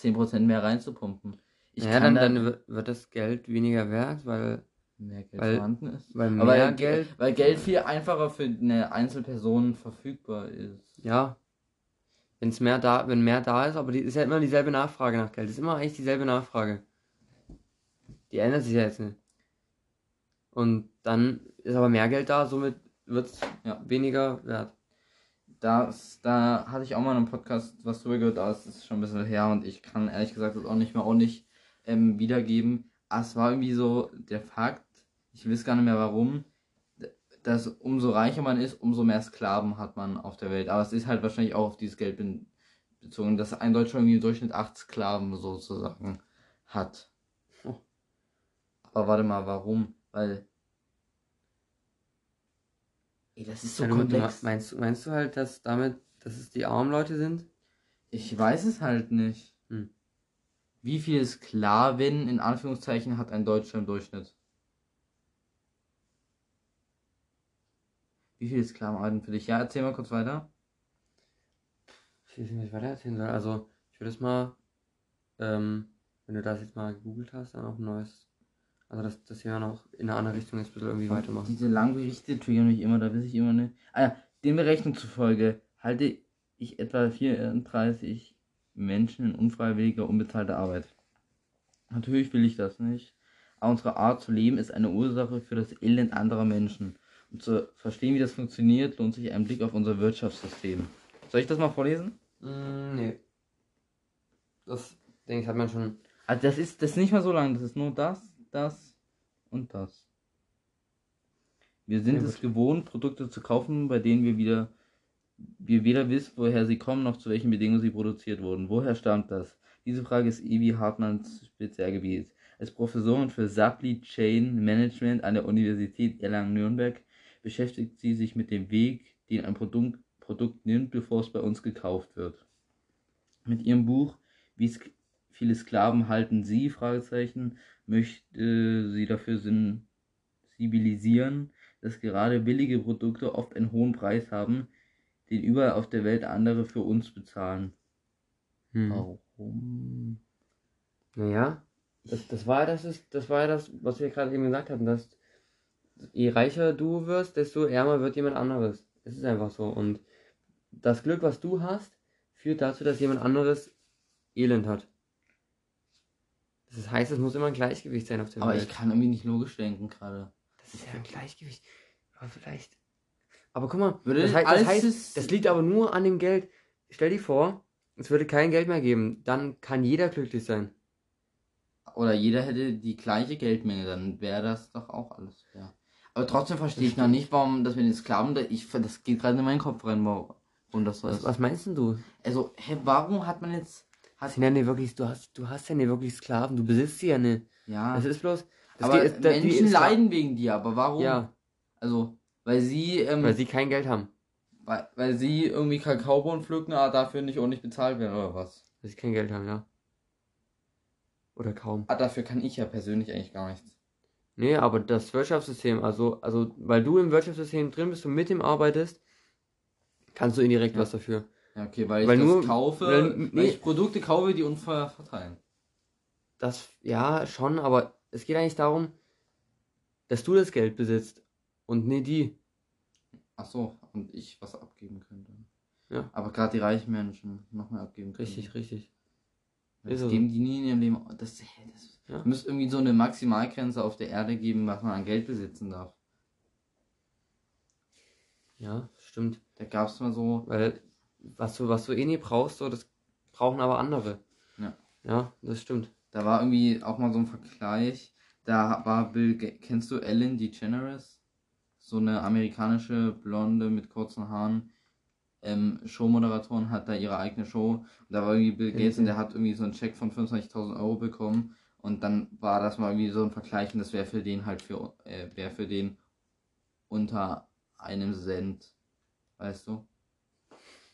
10% mehr reinzupumpen? Ich ja, kann dann, da dann wird- das Geld weniger wert, weil, mehr Geld weil- vorhanden ist. weil mehr weil, Geld, weil Geld viel einfacher für eine Einzelperson verfügbar ist. ja. Wenn es mehr da, wenn mehr da ist, aber die ist ja immer dieselbe Nachfrage nach Geld. Das ist immer eigentlich dieselbe Nachfrage. Die ändert sich ja jetzt nicht. Und dann ist aber mehr Geld da, somit wird es Ja. weniger wert. Das, da hatte ich auch mal in einem Podcast was drüber gehört, aber es ist schon ein bisschen her und ich kann ehrlich gesagt das auch nicht mehr ordentlich ähm, wiedergeben. Aber es war irgendwie so der Fakt, ich weiß gar nicht mehr warum, dass umso reicher man ist, umso mehr Sklaven hat man auf der Welt. Aber es ist halt wahrscheinlich auch auf dieses Geld bezogen, dass ein Deutscher irgendwie im Durchschnitt acht Sklaven sozusagen hat. Oh. Aber warte mal, warum? Weil. Ey, das ist so Ja, komplex. meinst, du- meinst du halt, dass damit, dass es die armen Leute sind? Ich weiß es halt nicht. Hm. Wie viele Sklaven in Anführungszeichen hat ein Deutscher im Durchschnitt? Wie viele Sklaven arbeiten für dich? Ja, erzähl mal kurz weiter. Ich weiß nicht, was ich weiter erzählen soll. Also, ich würde es mal, ähm, wenn du das jetzt mal gegoogelt hast, dann auch ein neues, also das, das hier noch in eine andere Richtung jetzt ein bisschen irgendwie weitermachen. Diese langen Berichte triggern mich immer, da weiß ich immer nicht. Ah ja, den Berechnungen zufolge halte ich etwa 34 Menschen in unfreiwilliger, unbezahlter Arbeit. Natürlich will ich das nicht. Aber unsere Art zu leben ist eine Ursache für das Elend anderer Menschen. Um zu verstehen, wie das funktioniert, lohnt sich ein Blick auf unser Wirtschaftssystem. Soll ich das mal vorlesen? Mm, nee. Das, denke ich, hat man schon. Also das ist, das ist nicht mal so lang, das ist nur das, das und das. Wir sind Ja, es gewohnt, Produkte zu kaufen, bei denen wir wieder wir weder wissen, woher sie kommen, noch zu welchen Bedingungen sie produziert wurden. Woher stammt das? Diese Frage ist Evi Hartmanns Spezialgebiet. Als Professorin für Supply Chain Management an der Universität Erlangen-Nürnberg beschäftigt sie sich mit dem Weg, den ein Produkt, Produkt nimmt, bevor es bei uns gekauft wird. Mit ihrem Buch Wie sk viele Sklaven halten Sie? Fragezeichen, möchte sie dafür sensibilisieren, dass gerade billige Produkte oft einen hohen Preis haben, den überall auf der Welt andere für uns bezahlen. Hm. Warum? Naja, das, das war ja das, ist, das war das, was wir gerade eben gesagt hatten, dass je reicher du wirst, desto ärmer wird jemand anderes. Es ist einfach so. Und das Glück, was du hast, führt dazu, dass jemand anderes Elend hat. Das heißt, es muss immer ein Gleichgewicht sein auf der Aber Welt. ich kann irgendwie nicht logisch denken gerade. Das ist ja ein Gleichgewicht. Aber vielleicht. Aber guck mal, Würde das, heißt, alles das, heißt, das liegt aber nur an dem Geld. Stell dir vor, es würde kein Geld mehr geben. Dann kann jeder glücklich sein. Oder jeder hätte die gleiche Geldmenge, dann wäre das doch auch alles fair. Aber trotzdem verstehe ich noch nicht, warum das mit den Sklaven, ich, das geht gerade in meinen Kopf rein, warum das so Was, ist. was meinst denn du? Also, hä, warum hat man jetzt, sind ja nicht wirklich, du hast, du hast ja nicht wirklich Sklaven, du besitzt sie ja nicht. ja, Das ist bloß. Das aber geht- da- die Menschen ist- leiden wegen dir, aber warum? Ja, Also, weil sie, ähm, weil sie kein Geld haben. weil, weil sie irgendwie Kakaobohnen pflücken, aber dafür nicht ordentlich bezahlt werden, oder was? Weil sie kein Geld haben, ja. Oder kaum. Ah, dafür kann ich ja persönlich eigentlich gar nichts. Nee, aber das Wirtschaftssystem, also, also, weil du im Wirtschaftssystem drin bist und mit ihm arbeitest, kannst du indirekt Ja. was dafür. Ja, okay, weil ich Weil das nur- kaufe, weil- weil nee. ich Produkte kaufe, die unfair verteilen. Das, ja, schon, aber es geht eigentlich darum, dass du das Geld besitzt und nicht die. Ach so, und ich was abgeben könnte. Ja. Aber gerade die reichen Menschen noch mehr abgeben können. Richtig, richtig. Das Ist so. geben die nie in ihrem Leben. Das, hä, das Ja. müsste irgendwie so eine Maximalgrenze auf der Erde geben, was man an Geld besitzen darf. Ja, stimmt. Da gab es mal so. Weil, was du, was du eh nie brauchst, so, das brauchen aber andere. Ja. Ja, das stimmt. Da war irgendwie auch mal so ein Vergleich. Da war Bill. Ga- Kennst du Ellen DeGeneres? So eine amerikanische Blonde mit kurzen Haaren. Ähm, Showmoderatorin hat da ihre eigene Show. Und da war irgendwie Bill Gates und der hat irgendwie so einen Check von 25.000 Euro bekommen. Und dann war das mal irgendwie so ein Vergleich und das wäre für den halt für, äh, wäre für den unter einem Cent. Weißt du?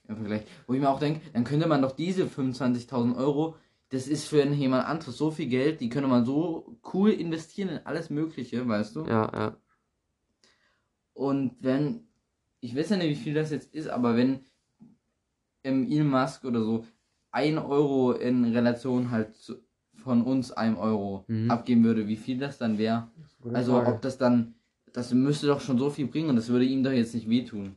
Im Vergleich. Wo ich mir auch denke, dann könnte man doch diese 25.000 Euro, das ist für jemand anderes so viel Geld, die könnte man so cool investieren in alles Mögliche, weißt du? Ja, ja. Und wenn, ich weiß ja nicht, wie viel das jetzt ist, aber wenn ähm, Elon Musk oder so ein Euro in Relation halt zu, von uns einem Euro Mhm. abgeben würde, wie viel das dann wäre. Also Frage. ob das dann, das müsste doch schon so viel bringen und das würde ihm doch jetzt nicht wehtun.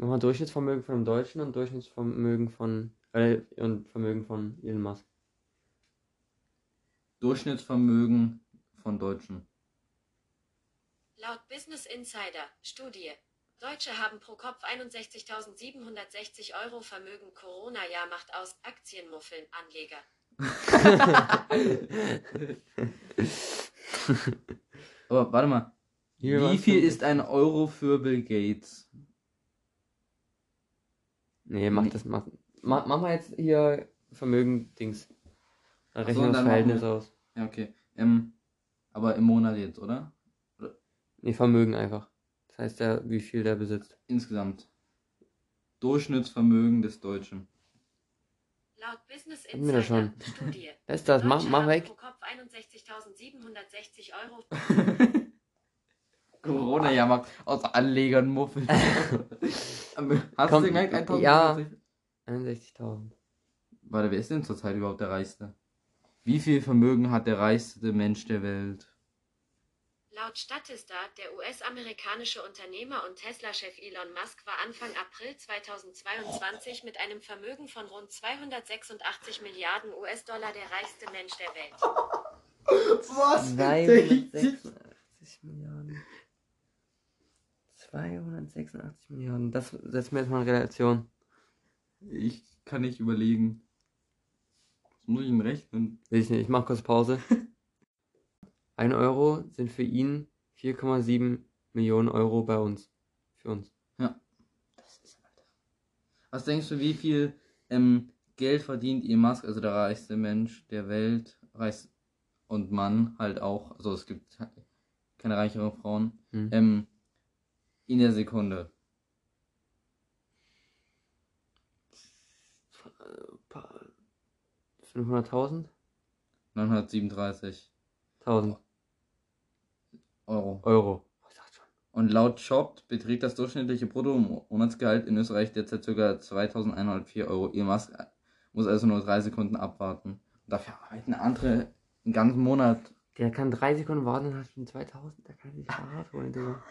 Mach mal Durchschnittsvermögen von einem Deutschen und Durchschnittsvermögen von, äh, und Vermögen von Elon Musk. Durchschnittsvermögen von Deutschen. Laut Business Insider, Studie. Deutsche haben pro Kopf 61.760 Euro Vermögen. Corona-Jahr macht aus Aktienmuffeln Anleger. Aber warte mal, Hier wie viel ist ein Euro für Bill Gates? Nee, mach Nee. das, mach, mach, mach mal jetzt hier Vermögen-Dings. Da Ach so, rechnen wir und das dann Verhältnis machen aus. Ja, okay. Ähm, aber im Monat jetzt, oder? Nee, Vermögen einfach. Das heißt ja, wie viel der besitzt. Insgesamt. Durchschnittsvermögen des Deutschen. Laut Business Hatten wir das Insider, schon? Studie. Das ist das, mach, mach weg. pro Kopf 61.760 Euro. Corona ja macht aus Anlegern Muffel. Hast Komm, du gemerkt? 1000 ja. 61.000. Warte, wer ist denn zurzeit überhaupt der Reichste? Wie viel Vermögen hat der reichste Mensch der Welt? Laut Statista, der US-amerikanische Unternehmer und Tesla-Chef Elon Musk war Anfang April 2022 mit einem Vermögen von rund 286 Milliarden US-Dollar der reichste Mensch der Welt. Was? 286 Milliarden. 286 Milliarden. Das setzen wir jetzt mal in Relation. Ich kann nicht überlegen. Was muss ich denn rechnen? Will ich nicht, ich mach kurz Pause. 1 Euro sind für ihn 4,7 Millionen Euro bei uns. Für uns. Das ist Alter. Was denkst du, wie viel ähm, Geld verdient Elon Musk, also der reichste Mensch der Welt, reichst und Mann halt auch, also es gibt keine reicheren Frauen, Hm. ähm, in der Sekunde. Pa- 500.000? 937 1000 Euro. Euro. Ich dachte schon. Und laut Shop beträgt das durchschnittliche Bruttomonatsgehalt in Österreich derzeit ca. 2104 Euro. Elon Musk muss also nur drei Sekunden abwarten. Und dafür arbeiten andere einen ganzen Monat. Der kann drei Sekunden warten und hat schon 2000. Der kann sich ein Fahrrad holen, Digga.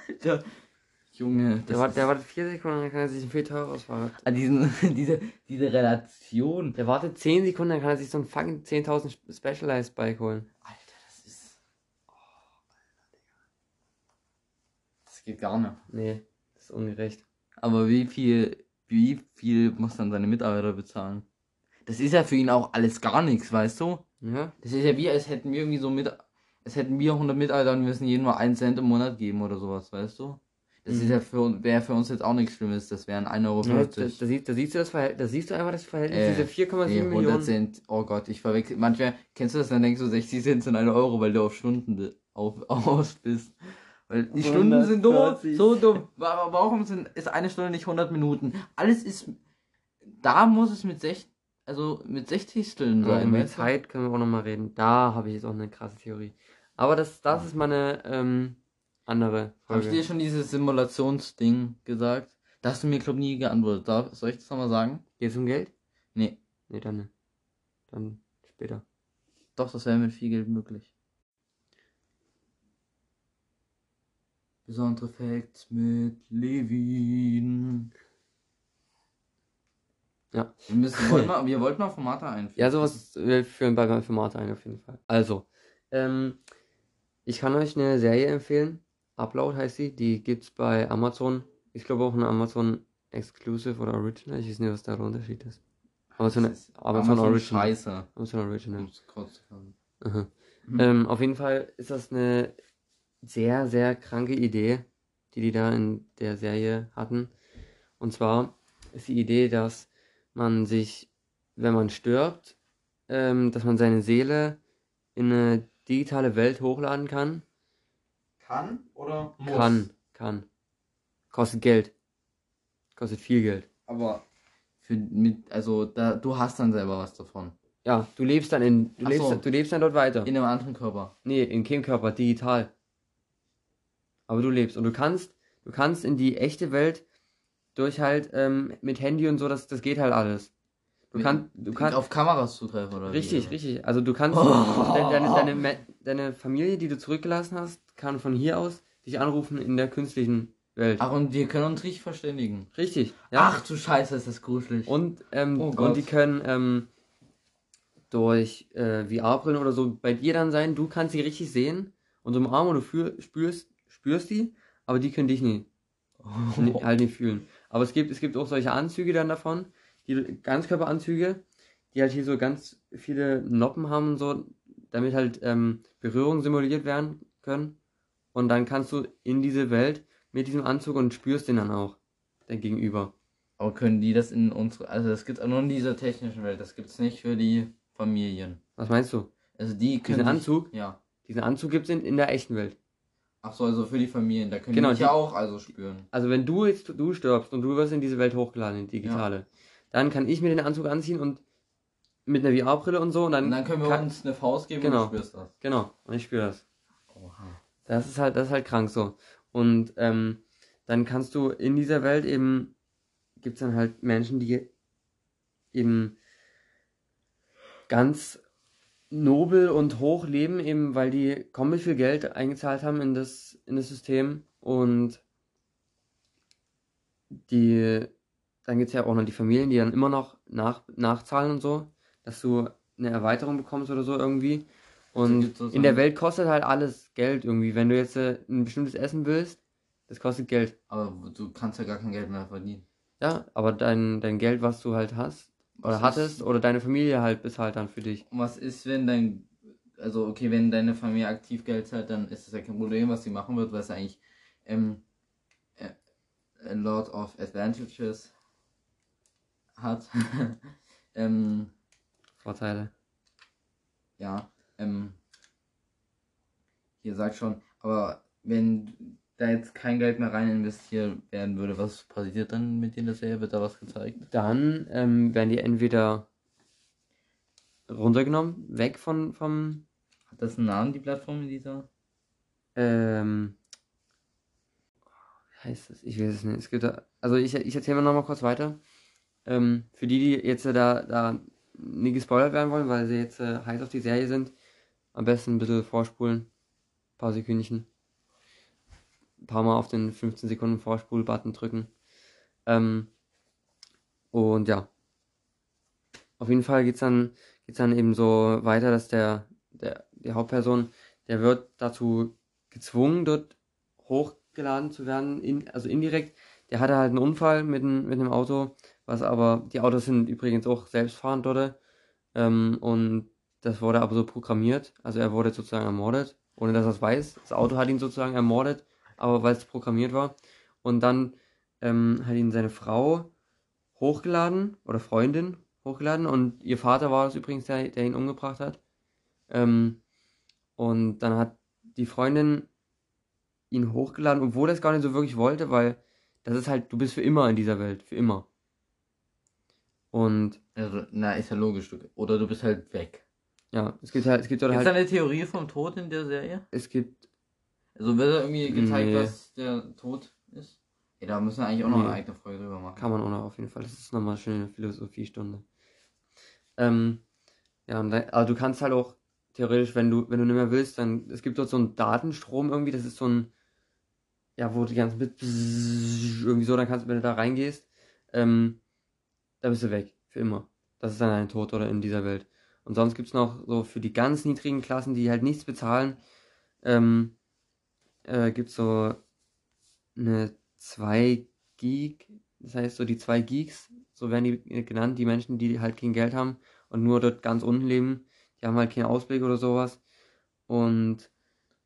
Junge, Der, ist- der wartet vier Sekunden, dann kann er sich ein viel teureres Fahrrad. Ah, diesen, diese, diese Relation. Der wartet 10 Sekunden, dann kann er sich so ein fucking 10.000 Specialized Bike holen. Alter, das ist. Oh, Alter, Digga. Das geht gar nicht. Nee, das ist ungerecht. Aber wie viel, wie viel muss dann seine Mitarbeiter bezahlen? Das ist ja für ihn auch alles gar nichts, weißt du? Ja? Das ist ja wie, als hätten wir irgendwie so mit, als hätten wir 100 Mitarbeiter und müssen jedem nur einen Cent im Monat geben oder sowas, weißt du? Das Mhm. ist ja für, wäre für uns jetzt auch nichts Schlimmes, das wären 1,50 Euro. ja da, da, siehst, da siehst du das Verhältnis, da siehst du einfach das Verhältnis, Äh, diese 4,7 Nee, 100 Millionen. Cent, oh Gott, ich verwechsel, manchmal, kennst du das, dann denkst du 60 Cent sind 1 Euro, weil du auf Stunden auf, aus bist. Weil die Stunden sind dumm, 140. so dumm. Wa- Warum sind, ist eine Stunde nicht 100 Minuten? Alles ist, da muss es mit 60, also mit 60 Stillen Ja, sein, über du? Zeit können wir auch nochmal reden. Da habe ich jetzt auch eine krasse Theorie. Aber das, das ist meine ähm, andere Habe ich Folge. dir schon dieses Simulationsding gesagt? Da hast du mir, glaub nie geantwortet. Darf, soll ich das nochmal sagen? Geht es um Geld? Nee. Nee, dann nicht. Dann später. Doch, das wäre mit viel Geld möglich. Besondere Facts mit Levin. Ja. Wir, müssen, wollen mal, wir wollten mal Formate einführen. Ja, sowas wir führen bei Formate ein auf jeden Fall. Also, ähm, ich kann euch eine Serie empfehlen. Upload heißt sie. Die gibt's bei Amazon. Ich glaube auch eine Amazon Exclusive oder Original. Ich weiß nicht, was da der Unterschied ist. Amazon, ist Amazon, Amazon Original. Scheiße. Amazon Original. Mhm. Ähm, auf jeden Fall ist das eine sehr, sehr kranke Idee, die die da in der Serie hatten. Und zwar ist die Idee, dass man sich, wenn man stirbt, ähm, dass man seine Seele in eine digitale Welt hochladen kann. Kann oder muss? Kann, kann. Kostet Geld. Kostet viel Geld. Aber für, mit, also da, du hast dann selber was davon. Ja, du lebst dann in, du Ach lebst, so. du lebst dann dort weiter. In einem anderen Körper. Nee, in keinem Körper, digital. Aber du lebst und du kannst, du kannst in die echte Welt durch halt ähm, mit Handy und so, das, das geht halt alles. Du kannst, du kannst, auf Kameras zugreifen oder richtig, wie? richtig. Also du kannst, Oh. deine, deine, deine, Familie, die du zurückgelassen hast, kann von hier aus dich anrufen in der künstlichen Welt. Ach, und wir können uns richtig verständigen. Richtig, ja. Ach du Scheiße, ist das gruselig. Und, ähm, Oh und die können ähm, durch äh, VR-Brillen oder so bei dir dann sein. Du kannst sie richtig sehen und so im Arm und du fühl, spürst, spürst die, aber die können dich nie, nie, halt nicht fühlen. Aber es gibt, es gibt auch solche Anzüge dann davon, die Ganzkörperanzüge, die halt hier so ganz viele Noppen haben und so, damit halt ähm, Berührungen simuliert werden können. Und dann kannst du in diese Welt mit diesem Anzug und spürst den dann auch, dein Gegenüber. Aber können die das in unsere, also das gibt's nur in dieser technischen Welt, das gibt's nicht für die Familien. Was meinst du? Also die können Diesen sich- Anzug? Ja. Diesen Anzug gibt es in, in der echten Welt. Ach so, also für die Familien, da können Genau, die ja auch also spüren. Also wenn du jetzt du stirbst und du wirst in diese Welt hochgeladen, in die digitale, dann kann ich mir den Anzug anziehen und mit einer VR-Brille und so und dann, Und dann können wir uns eine Faust geben Genau. und du spürst das. genau und ich spüre das. Oha. Das ist halt das ist halt krank so und ähm, dann kannst du in dieser Welt eben gibt's dann halt Menschen, die eben ganz nobel und hoch leben, eben weil die komplett viel Geld eingezahlt haben in das, in das System und die, dann gibt es ja auch noch die Familien, die dann immer noch nach, nachzahlen und so, dass du eine Erweiterung bekommst oder so irgendwie. Und das in der Welt kostet halt alles Geld irgendwie. Wenn du jetzt äh, ein bestimmtes Essen willst, das kostet Geld. Aber du kannst ja gar kein Geld mehr verdienen. Ja, aber dein, dein Geld, was du halt hast, oder Was hattest, ist- oder deine Familie halt bezahlt dann für dich. Und was ist, wenn dein, also okay, wenn deine Familie aktiv Geld zahlt, dann ist das ja kein Problem, was sie machen wird, weil es eigentlich ähm, äh, a lot of advantages hat. ähm, Vorteile. ja, ähm, hier sagt schon, aber wenn da jetzt kein Geld mehr rein investiert werden würde, was passiert dann mit der Serie? Wird da was gezeigt? Dann ähm, werden die entweder runtergenommen, weg von vom Hat das einen Namen, die Plattform in dieser? ähm, wie heißt es? Ich weiß es nicht. Es gibt da, also ich, ich erzähle mal nochmal kurz weiter. Ähm, für die, die jetzt da, da nie gespoilert werden wollen, weil sie jetzt äh, heiß auf die Serie sind, am besten ein bisschen vorspulen. Ein paar Sekündchen. Ein paar Mal auf den 15 Sekunden Vorspul-Button drücken. Ähm, und ja. Auf jeden Fall geht's dann, geht's dann eben so weiter, dass der, der, die Hauptperson, der wird dazu gezwungen, dort hochgeladen zu werden, in, also indirekt. Der hatte halt einen Unfall mit, mit einem Auto, was aber, die Autos sind übrigens auch selbstfahrend dort. Ähm, und das wurde aber so programmiert. Also er wurde sozusagen ermordet, ohne dass er es weiß. Das Auto hat ihn sozusagen ermordet, aber weil es programmiert war. Und dann ähm, hat ihn seine Frau hochgeladen oder Freundin hochgeladen und ihr Vater war es übrigens, der, der ihn umgebracht hat. Ähm, und dann hat die Freundin ihn hochgeladen, obwohl er es gar nicht so wirklich wollte, weil das ist halt, du bist für immer in dieser Welt, für immer. Und. Also, na, ist ja logisch. Du, oder du bist halt weg. Ja, es gibt halt, es gibt halt. Gibt es eine Theorie vom Tod in der Serie? Es gibt. Also wird da irgendwie gezeigt, nee. was der Tod ist? Ja, da müssen wir eigentlich auch noch nee. eine eigene Folge drüber machen. Kann man auch noch auf jeden Fall. Das ist nochmal eine schöne Philosophiestunde. Ähm, ja, und dann, also du kannst halt auch theoretisch, wenn du, wenn du nicht mehr willst, dann, es gibt dort so einen Datenstrom irgendwie, das ist so ein, ja, wo die ganzen Bit irgendwie so, dann kannst du, wenn du da reingehst, ähm, da bist du weg. Für immer. Das ist dann ein Tod oder in dieser Welt. Und sonst gibt es noch so für die ganz niedrigen Klassen, die halt nichts bezahlen, ähm, äh, gibt es so eine 2 Geek, das heißt so die 2 Geeks, so werden die genannt, die Menschen, die halt kein Geld haben und nur dort ganz unten leben, die haben halt keinen Ausblick oder sowas. Und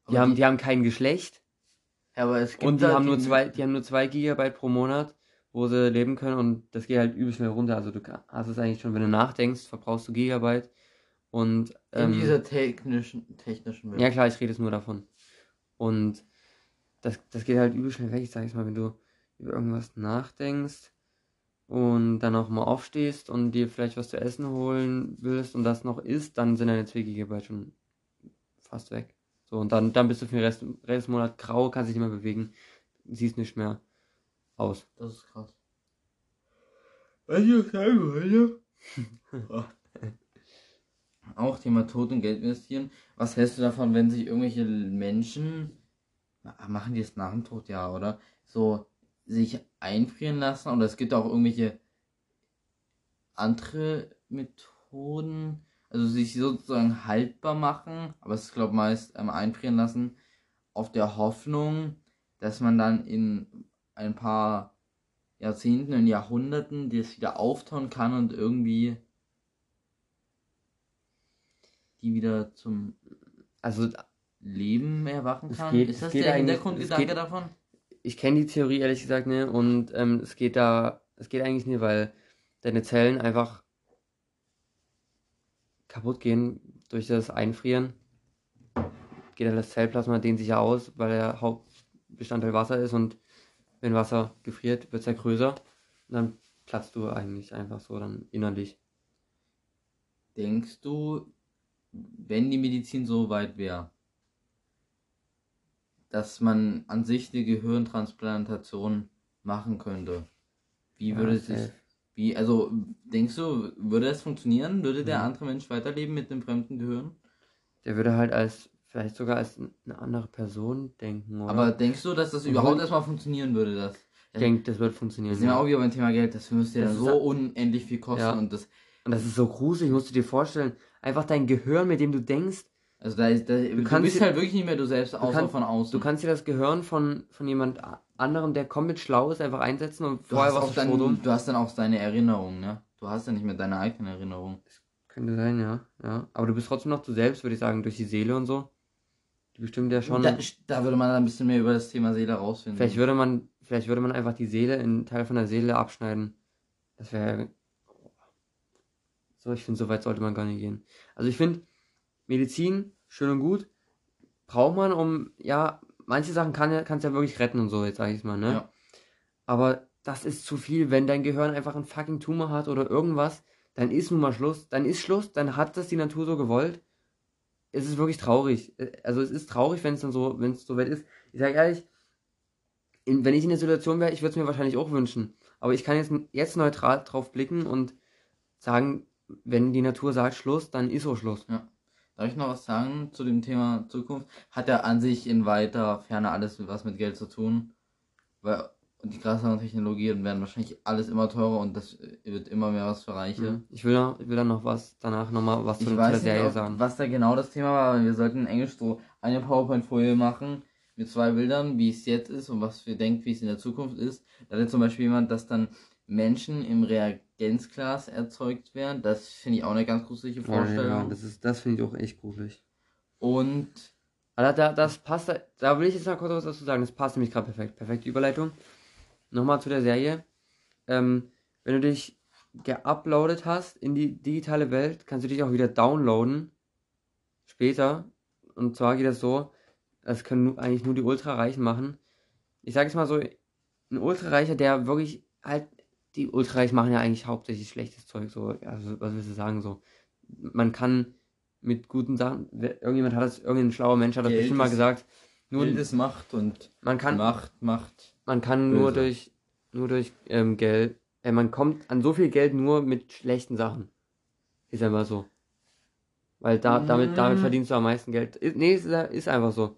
die haben, die, die haben kein Geschlecht. Aber es gibt und die haben nur zwei, die haben nur zwei Gigabyte pro Monat wo sie leben können und das geht halt übelst schnell runter. Also du hast es eigentlich schon, wenn du nachdenkst, verbrauchst du Gigabyte und ähm, in dieser technischen technischen Welt. Ja klar, ich rede jetzt nur davon. Und das, das geht halt übelst schnell weg, ich sag jetzt mal, wenn du über irgendwas nachdenkst und dann auch mal aufstehst und dir vielleicht was zu essen holen willst und das noch isst, dann sind deine 2 Gigabyte schon fast weg. So, und dann, dann bist du für den Rest, Restmonat grau, kannst dich nicht mehr bewegen, siehst nicht mehr aus. Das ist krass. Was ich sagen wollte? Auch Thema Tod und Geld investieren. Was hältst du davon, wenn sich irgendwelche Menschen, machen die es nach dem Tod, ja, oder? So, sich einfrieren lassen, oder es gibt auch irgendwelche andere Methoden, also sich sozusagen haltbar machen, aber es ist, glaube ich, meist ähm, einfrieren lassen, auf der Hoffnung, dass man dann in ein paar Jahrzehnten und Jahrhunderten, die es wieder auftauen kann und irgendwie die wieder zum also Leben erwachen kann. Geht, ist das der Hintergrundgedanke davon? Ich kenne die Theorie ehrlich gesagt nicht und ähm, es geht da, es geht eigentlich nicht, weil deine Zellen einfach kaputt gehen durch das Einfrieren. Geht ja das Zellplasma dehnt sich ja aus, weil der Hauptbestandteil Wasser ist und wenn Wasser gefriert, wird es ja größer. Und dann platzt du eigentlich einfach so dann innerlich. Denkst du, wenn die Medizin so weit wäre, dass man an sich die Gehirntransplantation machen könnte? Wie würde es sich. Wie, also, denkst du, würde das funktionieren? Würde der ja. andere Mensch weiterleben mit dem fremden Gehirn? Der würde halt als vielleicht sogar als eine andere Person denken, oder? Aber denkst du, dass das überhaupt erstmal funktionieren würde, das? Ich denke, das wird funktionieren. Das sind ja auch wieder beim Thema Geld, das müsste ja so unendlich viel kosten ja. und das. Und das ist so gruselig, musst du dir vorstellen. Einfach dein Gehirn, mit dem du denkst. Also da ist, da, du, du bist dir, halt wirklich nicht mehr du selbst, außer kann, von außen. Du kannst dir das Gehirn von, von jemand anderem, der komplett schlau ist, einfach einsetzen und du vorher was dann, Du hast dann auch deine Erinnerung, ne? Du hast ja nicht mehr deine eigene Erinnerung. Das könnte sein, ja. ja. Aber du bist trotzdem noch du selbst, würde ich sagen, durch die Seele und so. Die bestimmt ja schon. Da, da, würde man ein bisschen mehr über das Thema Seele rausfinden. Vielleicht würde man, vielleicht würde man einfach die Seele in Teil von der Seele abschneiden. Das wäre. So, ich finde, so weit sollte man gar nicht gehen. Also ich finde, Medizin, schön und gut, braucht man, um, ja, manche Sachen kann es ja wirklich retten und so, jetzt sage ich mal, ne? Ja. Aber das ist zu viel, wenn dein Gehirn einfach einen fucking Tumor hat oder irgendwas, dann ist nun mal Schluss. Dann ist Schluss, dann hat das die Natur so gewollt es ist wirklich traurig. Äh, also es ist traurig, wenn es dann so, wenn es so weit ist. Ich sage ehrlich, in, wenn ich in der Situation wäre, ich würde es mir wahrscheinlich auch wünschen. Aber ich kann jetzt, jetzt neutral drauf blicken und sagen, wenn die Natur sagt Schluss, dann ist so Schluss. Ja. Darf ich noch was sagen zu dem Thema Zukunft? Hat ja an sich in weiter Ferne alles was mit Geld zu tun. Weil die krasseren Technologien werden wahrscheinlich alles immer teurer und das wird immer mehr was für Reiche. Mhm. Ich will, noch, ich will dann noch was danach nochmal was zu, der Serie sagen. was da genau das Thema war, aber wir sollten in Englisch so eine PowerPoint-Folie machen mit zwei Bildern, wie es jetzt ist und was wir denken, wie es in der Zukunft ist. Da hat zum Beispiel jemand, dass dann Menschen im Reagenzglas erzeugt werden. Das finde ich auch eine ganz gruselige Oh, ja, Vorstellung. das ist, das finde ich auch echt gruselig. Und Aber da, das passt, da, da will ich jetzt noch kurz was dazu sagen, das passt nämlich gerade perfekt. Perfekte Überleitung. Nochmal zu der Serie. Ähm, wenn du dich geuploadet hast in die digitale Welt, kannst du dich auch wieder downloaden. Später. Und zwar geht das so, das können eigentlich nur die Ultrareichen machen. Ich sage es mal so, ein Ultrareicher, der wirklich halt, die Ultrareichen machen ja eigentlich hauptsächlich schlechtes Zeug, so, also, was willst du sagen, so. Man kann mit guten Sachen, irgendjemand hat das, irgendein schlauer Mensch hat das Geld bestimmt mal gesagt, nur, Geld ist Macht und man kann, Macht, Macht. Man kann nur Böse. durch, nur durch ähm, Geld, äh, man kommt an so viel Geld nur mit schlechten Sachen. Ist einfach so. Weil da, damit, damit Mm. verdienst du am meisten Geld. Ist, nee, ist, ist einfach so.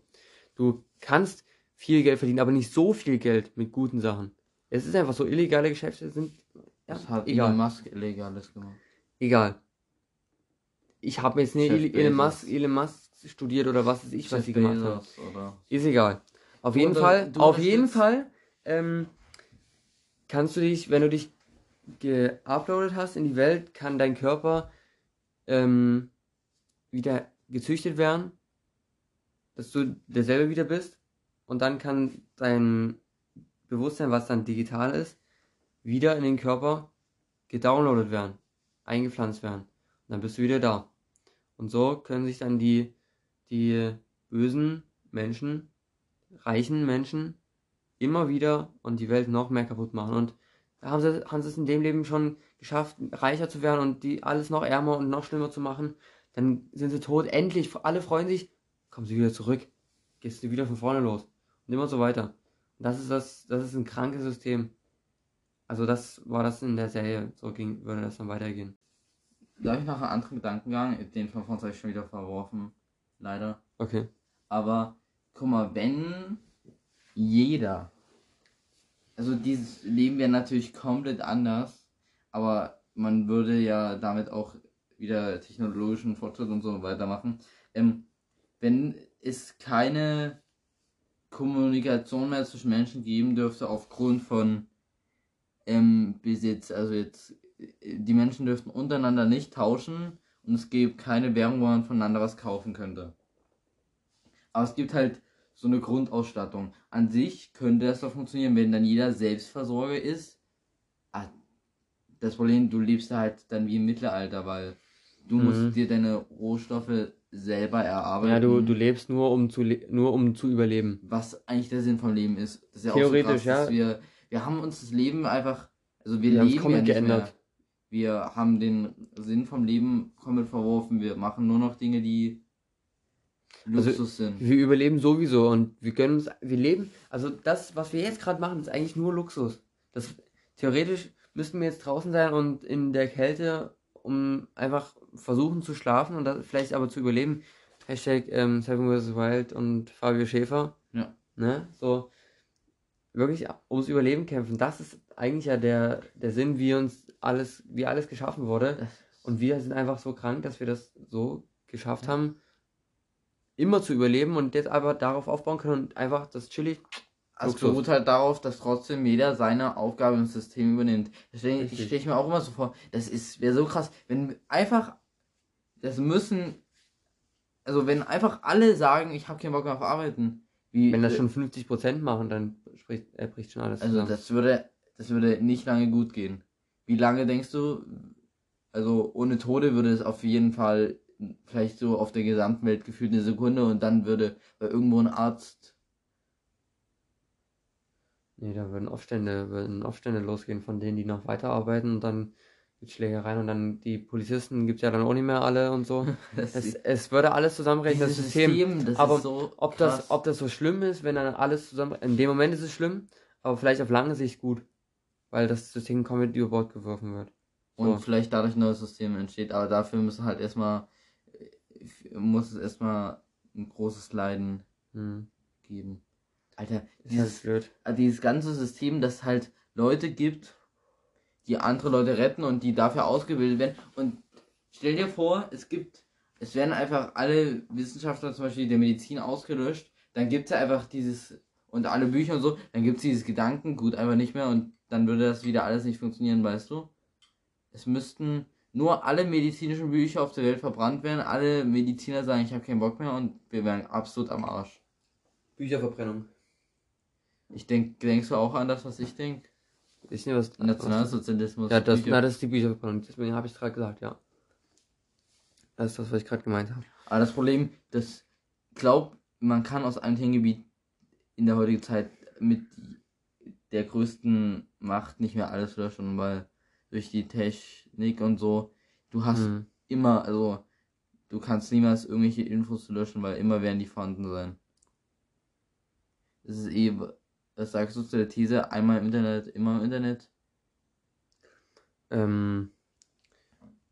Du kannst viel Geld verdienen, aber nicht so viel Geld mit guten Sachen. Es ist einfach so, illegale Geschäfte sind, ja, Das hat egal. Elon Musk illegales gemacht. egal. Ich habe jetzt nicht Jeff Elon. Musk, Elon Musk studiert oder was weiß ich, was Jeff sie gemacht haben. Oder Ist egal. Auf jeden unter- Fall, auf jeden Fall ähm, kannst du dich, wenn du dich geuploadet hast in die Welt, kann dein Körper ähm, wieder gezüchtet werden, dass du derselbe wieder bist und dann kann dein Bewusstsein, was dann digital ist, wieder in den Körper gedownloadet werden, eingepflanzt werden. Und dann bist du wieder da. Und so können sich dann die, die bösen Menschen, reichen Menschen immer wieder und die Welt noch mehr kaputt machen. Und da haben sie, haben sie es in dem Leben schon geschafft, reicher zu werden und die alles noch ärmer und noch schlimmer zu machen. Dann sind sie tot. Endlich, alle freuen sich, kommen sie wieder zurück. Gehst du wieder von vorne los. Und immer so weiter. Und das ist das, das ist ein krankes System. Also das war das in der Serie. So ging, würde das dann weitergehen. Darf ich noch einen anderen Gedankengang? Den von uns habe ich schon wieder verworfen. Leider. Okay. Aber guck mal, wenn jeder, also dieses Leben wäre natürlich komplett anders, aber man würde ja damit auch wieder technologischen Fortschritt und so weitermachen. Ähm, wenn es keine Kommunikation mehr zwischen Menschen geben dürfte aufgrund von ähm, Besitz, also jetzt die Menschen dürften untereinander nicht tauschen und es gibt keine Währung, wo man voneinander was kaufen könnte. Aber es gibt halt so eine Grundausstattung. An sich könnte das doch funktionieren, wenn dann jeder Selbstversorger ist. Ah, das Problem, du lebst halt dann wie im Mittelalter, weil du Mhm. musst dir deine Rohstoffe selber erarbeiten. Ja, du, du lebst nur um zu nur um zu überleben. was eigentlich der Sinn vom Leben ist. Das ist ja Theoretisch, auch so krass, ja. wir, wir haben uns das Leben einfach, also wir, Wir leben ja nicht geändert. mehr. Wir haben den Sinn vom Leben komplett verworfen. Wir machen nur noch Dinge, die Luxus sind. Wir überleben sowieso und wir können uns, wir leben, also das, was wir jetzt gerade machen, ist eigentlich nur Luxus. Das, theoretisch müssten wir jetzt draußen sein und in der Kälte, um einfach versuchen zu schlafen und das vielleicht aber zu überleben. Hashtag ähm, Seven vs. Wild und Fabio Schäfer. Ja. Ne? So, wirklich ums Überleben kämpfen. Das ist eigentlich ja der, der Sinn, wie uns alles, wie alles geschaffen wurde. Und wir sind einfach so krank, dass wir das so geschafft haben, immer zu überleben und jetzt aber darauf aufbauen können und einfach das chillig. also Luxus. beruht halt darauf, dass trotzdem jeder seine Aufgabe im System übernimmt. Deswegen stelle ich mir auch immer so vor, das ist wäre so krass, wenn einfach das müssen also wenn einfach alle sagen, ich habe keinen Bock mehr auf Arbeiten. Wie, Wenn das schon 50% machen, dann spricht, äh, bricht schon alles Also zusammen. das würde, das würde nicht lange gut gehen. Wie lange denkst du? Also ohne Tode würde es auf jeden Fall vielleicht so auf der gesamten Welt gefühlt eine Sekunde und dann würde bei irgendwo ein Arzt. nee, da würden Aufstände, würden Aufstände losgehen von denen, die noch weiterarbeiten und dann gibt's Schlägereien und dann die Polizisten gibt's ja dann auch nicht mehr alle und so. Es, es würde alles zusammenbrechen, das dieses System. das Aber so Ob das, ob das so schlimm ist, wenn dann alles zusammen. In dem Moment ist es schlimm, aber vielleicht auf lange Sicht gut. Weil das System komplett über Bord geworfen wird. Und So. vielleicht dadurch ein neues System entsteht. Aber dafür müssen halt erstmal, muss es erstmal ein großes Leiden Hm. geben. Alter, Das dieses, also dieses ganze System, dass halt Leute gibt, die andere Leute retten und die dafür ausgebildet werden. Und stell dir vor, es gibt, es werden einfach alle Wissenschaftler zum Beispiel der Medizin ausgelöscht, dann gibt es einfach dieses, und alle Bücher und so, dann gibt es dieses Gedankengut einfach nicht mehr und dann würde das wieder alles nicht funktionieren, weißt du? Es müssten nur alle medizinischen Bücher auf der Welt verbrannt werden, alle Mediziner sagen, ich habe keinen Bock mehr und wir wären absolut am Arsch. Bücherverbrennung. Ich denk, denkst du auch an das, was ich denke? Ich nicht, was. Nationalsozialismus. Ja, das, Bücher- na, das ist die Bücherverbrennung. Deswegen habe ich es gerade gesagt, ja. Das ist das, was ich gerade gemeint habe. Aber das Problem, das glaub, man kann aus einem Themengebiet in der heutigen Zeit mit der größten Macht nicht mehr alles löschen, weil durch die Technik und so, du hast Hm. immer, also du kannst niemals irgendwelche Infos löschen, weil immer werden die vorhanden sein. Das ist eh, was sagst du zu der These, einmal im Internet, immer im Internet? Ähm.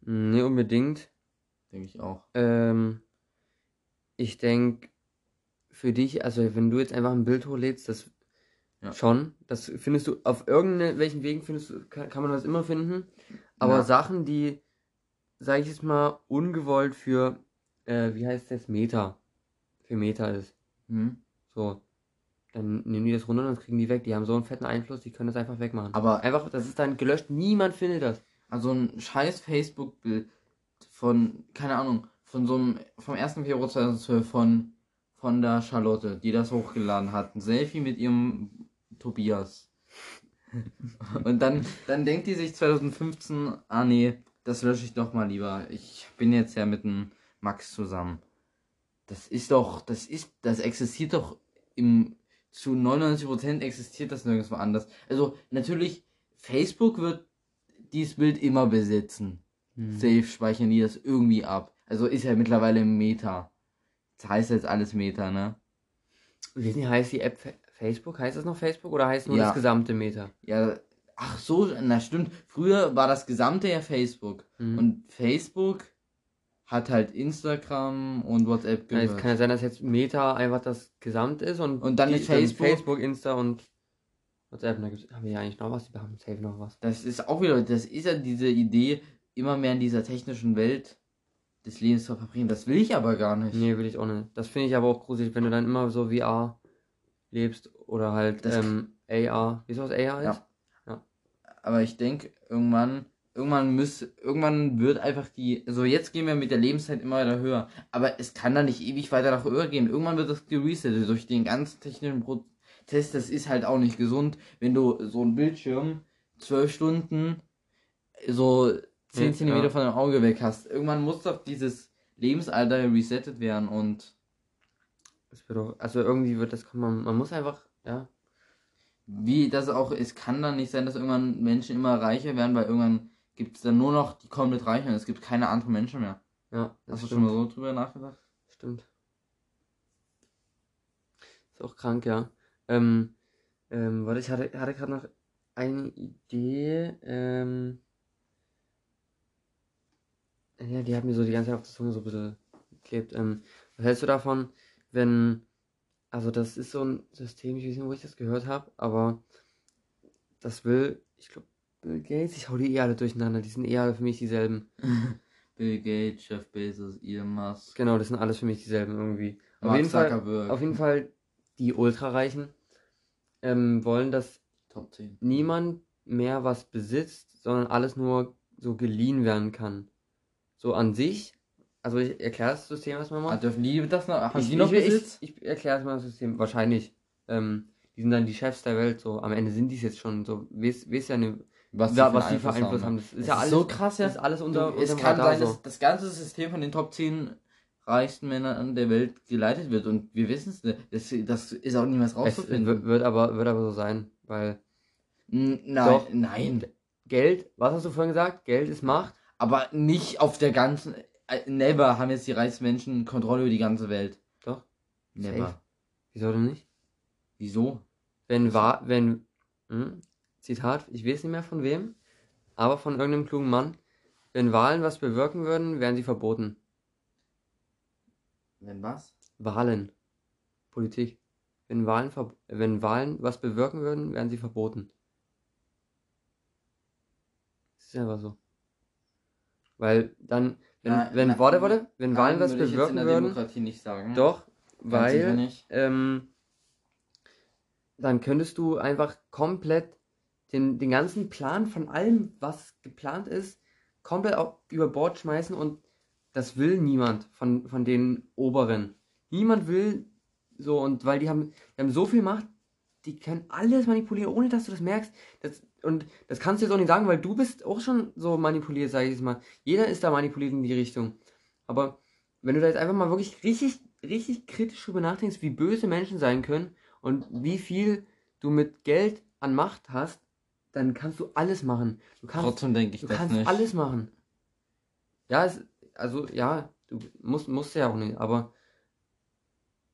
Nee, unbedingt. Denke ich auch. Ähm, ich denke, für dich, also wenn du jetzt einfach ein Bild hochlädst, das Ja. schon, das findest du auf irgendwelchen Wegen findest du, kann, kann man das immer finden. Aber Ja. Sachen, die, sag ich jetzt mal, ungewollt für, äh, wie heißt das, Meta, für Meta ist. Hm? So. Dann nehmen die das runter und das kriegen die weg. Die haben so einen fetten Einfluss, die können das einfach wegmachen. Aber Einfach, das ist dann gelöscht, niemand findet das. Also ein scheiß Facebook-Bild von, keine Ahnung, von so einem, vom 1. Februar 2012 von, von der Charlotte, die das hochgeladen hat. Ein Selfie mit ihrem Tobias. Und dann, dann denkt die sich 2015, ah nee, das lösche ich doch mal lieber. Ich bin jetzt ja mit dem Max zusammen. Das ist doch, das ist, das existiert doch im, zu 99% existiert das nirgendwo anders. Also natürlich, Facebook wird dieses Bild immer besitzen. Hm. Safe speichern die das irgendwie ab. Also ist ja mittlerweile Meta. Das heißt jetzt alles Meta, ne? Wie heißt die App Facebook? Heißt das noch Facebook oder heißt nur Ja. das gesamte Meta? Ja, ach so, na stimmt. Früher war das gesamte ja Facebook. Mhm. Und Facebook hat halt Instagram und WhatsApp Ja, jetzt gehört. kann ja sein, dass jetzt Meta einfach das Gesamt ist und, Und dann ist Facebook- Facebook, Insta und WhatsApp. Da gibt's, haben wir ja eigentlich noch was? Die haben safe noch was. Das ist auch wieder, das ist ja diese Idee, immer mehr in dieser technischen Welt des Lebens zu verbringen. Das will ich aber gar nicht. Nee, will ich auch nicht. Das finde ich aber auch gruselig, wenn du dann immer so VR lebst oder halt Das- ähm, AR. Wie ist das AR ist? Ja. Aber ich denke, irgendwann, irgendwann muss, irgendwann wird einfach die, also jetzt gehen wir mit der Lebenszeit immer weiter höher, aber es kann dann nicht ewig weiter nach höher gehen. Irgendwann wird das geresettet durch den ganzen technischen Prozess. Das ist halt auch nicht gesund, wenn du so einen Bildschirm zwölf Stunden so zehn Ja, Zentimeter ja. von deinem Auge weg hast. Irgendwann muss doch dieses Lebensalter resettet werden und Das wird doch, also irgendwie wird das, kann man, man muss einfach, ja. wie das auch ist, kann dann nicht sein, dass irgendwann Menschen immer reicher werden, weil irgendwann gibt es dann nur noch die komplett Reichen und es gibt keine anderen Menschen mehr. Ja, das Hast du stimmt. schon mal so drüber nachgedacht? Stimmt. Ist auch krank, ja. Ähm, ähm, warte, ich hatte, hatte gerade noch eine Idee. Ähm, ja, die hat mir so die ganze Zeit auf der Zunge so ein bisschen geklebt. Ähm, was hältst du davon, wenn, also das ist so ein System, ich weiß nicht, wo ich das gehört habe, aber das will, ich glaube, Bill Gates, ich hau die eh alle durcheinander, die sind eh alle für mich dieselben. Bill Gates, Jeff Bezos, Elon Musk, Genau, das sind alles für mich dieselben irgendwie. Auf Mark jeden Fall. Auf jeden Fall, die Ultrareichen ähm, wollen, dass Top 10. niemand mehr was besitzt, sondern alles nur so geliehen werden kann. So an sich, also ich erkläre das System erstmal Ah, mal. dürfen die das noch? Haben ich, die noch ich, Besitz? ich, ich erkläre es mal das System, wahrscheinlich. Ähm, die sind dann die Chefs der Welt, so am Ende sind die es jetzt schon, so, weiß, weiß ja nicht, was, für was die für Einfluss haben. ne? Das ist Das ja ist alles so krass, ja. Das ist alles unter, Du, es kann sein, so. dass das ganze System von den Top 10 reichsten Männern der Welt geleitet wird und wir wissen es nicht. Das, das ist auch niemals Es rauszufinden. wird, wird aber, wird aber so sein, weil N- Nein, Doch. nein. Geld, was hast du vorhin gesagt? Geld ist Macht. Aber nicht auf der ganzen. Äh, Never haben jetzt die reichsten Menschen Kontrolle über die ganze Welt. Doch. Never. Safe. Wieso denn nicht? Wieso? Wenn war, wenn, hm, Zitat, ich weiß nicht mehr von wem, aber von irgendeinem klugen Mann. Wenn Wahlen was bewirken würden, wären sie verboten. Wenn was? Wahlen. Politik. Wenn Wahlen, wenn Wahlen was bewirken würden, wären sie verboten. Das ist einfach so. Weil dann, wenn, Na, wenn, na, warte, warte, wenn Wahlen was würde ich jetzt bewirken in der würden, Demokratie nicht sagen. doch, weil, ähm, dann könntest du einfach komplett den, den ganzen Plan von allem, was geplant ist, komplett auf, über Bord schmeißen und das will niemand von, von den Oberen. Niemand will so und weil die haben, die haben so viel Macht, die können alles manipulieren, ohne dass du das merkst. Das, und das kannst du jetzt auch nicht sagen, weil du bist auch schon so manipuliert, sage ich jetzt mal. Jeder ist da manipuliert in die Richtung. Aber wenn du da jetzt einfach mal wirklich richtig, richtig kritisch drüber nachdenkst, wie böse Menschen sein können und wie viel du mit Geld an Macht hast, dann kannst du alles machen. Du kannst, Trotzdem denke ich du das kannst nicht. alles machen. Ja, es, also ja, du musst, musst ja auch nicht, aber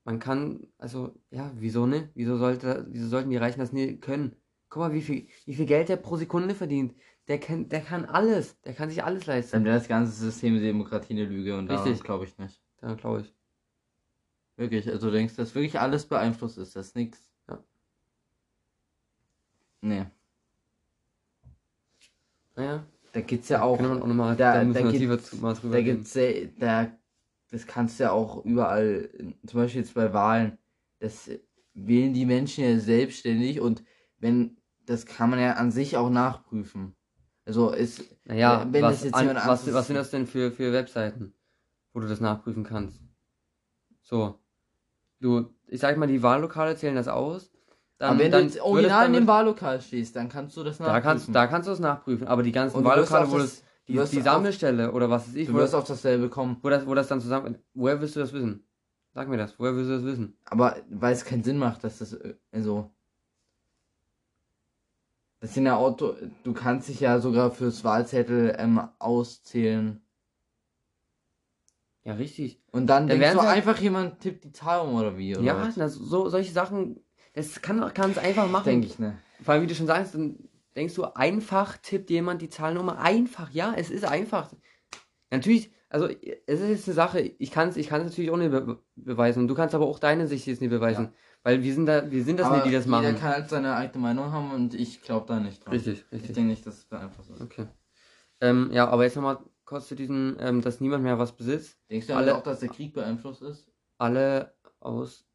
man kann, also ja, wieso ne? Wieso sollte, wieso sollten die Reichen das nie können? Guck mal, wie viel, wie viel Geld der pro Sekunde verdient. Der kann, der kann alles, der kann sich alles Dann leisten. wäre das ganze System der Demokratie eine Lüge und Richtig. das glaube ich nicht. Da glaube ich. Wirklich, also du denkst, dass wirklich alles beeinflusst ist, das ist nix. Ja. Nee. Naja, Da gibt's ja auch. kann man auch nochmal, da- da, da müssen wir gibt's- tiefer zu, mal drüber Da gibt's sehr, da, das kannst du ja auch überall, zum Beispiel jetzt bei Wahlen, das wählen die Menschen ja selbstständig und wenn, das kann man ja an sich auch nachprüfen. Also ist, Naja, Wenn was, das jetzt an, jemand was, anderes- was sind das denn für, für Webseiten, wo du das nachprüfen kannst? So. Du, ich sag mal, die Wahllokale zählen das aus. Dann, aber wenn dann du jetzt original in dem Wahllokal stehst, dann kannst du das nachprüfen. da kannst, da kannst du es nachprüfen, aber die ganzen Wahllokale, wo das, das, du die, die auf- Sammelstelle oder was weiß ich, du wirst das, auf dasselbe kommen. wo, das, wo das dann zusammen, woher willst du das wissen? Sag mir das, woher willst du das wissen? Aber weil es keinen Sinn macht, dass das, äh, also, das sind ja Auto, du kannst dich ja sogar fürs Wahlzettel ähm, auszählen. Ja, richtig. Und dann Dann denkst du halt- einfach, jemand tippt die Zahl um oder wie, oder ja, was? das, so, solche Sachen, das kann es einfach machen. Denke ich, ne? Vor allem, wie du schon sagst, dann denkst du, einfach tippt jemand die Zahlnummer. Einfach, ja, es ist einfach. Natürlich, also es ist jetzt eine Sache, ich kann es ich kann's natürlich auch nicht be beweisen. Du kannst aber auch deine Sicht jetzt nicht beweisen. Ja. Weil wir sind da, wir sind das Aber nicht, die das machen. Jeder kann halt seine eigene Meinung haben und ich glaube da nicht dran. Richtig, Ich richtig. denke nicht, dass es beeinflusst ist. Okay. Ähm, ja, aber jetzt nochmal kurz zu diesem, ähm, dass niemand mehr was besitzt. Denkst du Alle- auch, dass der Krieg beeinflusst ist? Alle aus.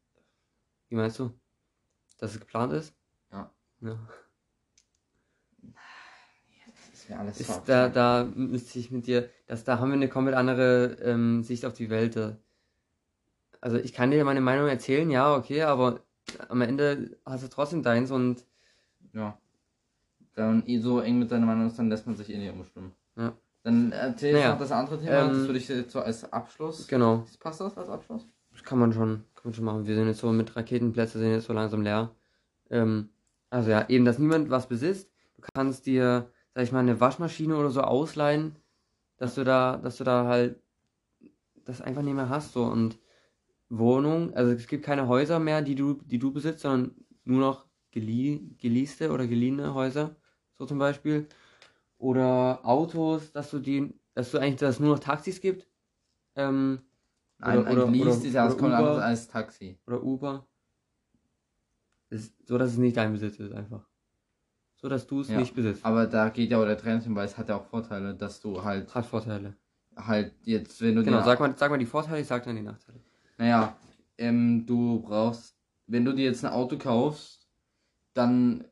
Wie meinst du? Dass es geplant ist? Ja. ja. Ist da, da müsste ich mit dir, dass da haben wir eine komplett andere ähm, Sicht auf die Welt. äh. Also ich kann dir meine Meinung erzählen, ja, okay, aber am Ende hast du trotzdem deins und Ja. Wenn man eh so eng mit seiner Meinung ist, dann lässt man sich eh nicht umstimmen. Ja. Dann erzähl Naja, noch das andere Thema, ähm, das würde ich jetzt so als Abschluss. genau, Passt das als Abschluss? das kann man schon, kann man schon machen. Wir sind jetzt so mit Raketenplätze sind jetzt so langsam leer. Ähm, also ja, eben, dass niemand was besitzt. Du kannst dir, sag ich mal, eine Waschmaschine oder so ausleihen, dass du da, dass du da halt das einfach nicht mehr hast so und Wohnung, also es gibt keine Häuser mehr, die du, die du besitzt, sondern nur noch gelie geleaste oder geliehene Häuser, so zum Beispiel. Oder Autos, dass du die, dass du eigentlich, dass es nur noch Taxis gibt. Ähm, Ein, Oder- ein oder- oder- ist ja was Uber. anderes als Taxi. oder Uber. Ist, so dass es nicht dein Besitz ist einfach. So dass du es Ja. nicht besitzt. Aber da geht ja auch der Trend hin, weil es hat ja auch Vorteile, dass du halt, Hat Vorteile. halt jetzt, wenn du Genau, sag mal, sag mal die Vorteile, ich sag dann die Nachteile. Naja, ähm, du brauchst, wenn du dir jetzt ein Auto kaufst, dann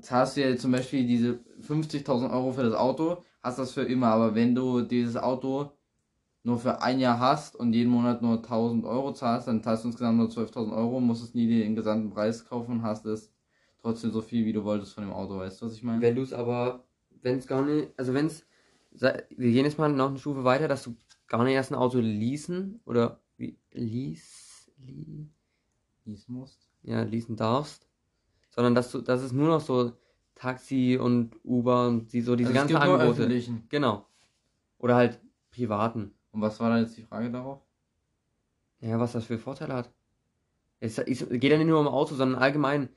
zahlst du ja zum Beispiel diese 50.000 Euro für das Auto, hast das für immer, aber wenn du dieses Auto nur für ein Jahr hast und jeden Monat nur 1000 Euro zahlst, dann zahlst du insgesamt nur 12.000 Euro, musst es nie den gesamten Preis kaufen und hast es trotzdem so viel, wie du wolltest von dem Auto, weißt du, was ich meine? Wenn du es aber, wenn es gar nicht, also wenn es, wir gehen jetzt mal noch eine Stufe weiter, dass du gar nicht erst ein Auto leasen oder wie, lease, lie, Leasen musst. ja, leasen darfst, sondern dass du, dass es nur noch so Taxi und Uber und die, so diese Also es ganzen nur Angebote. öffentlichen. Genau. Oder halt privaten. Und was war da jetzt die Frage darauf? Ja, was das für Vorteile hat. Es, es geht ja nicht nur um Auto, sondern allgemein.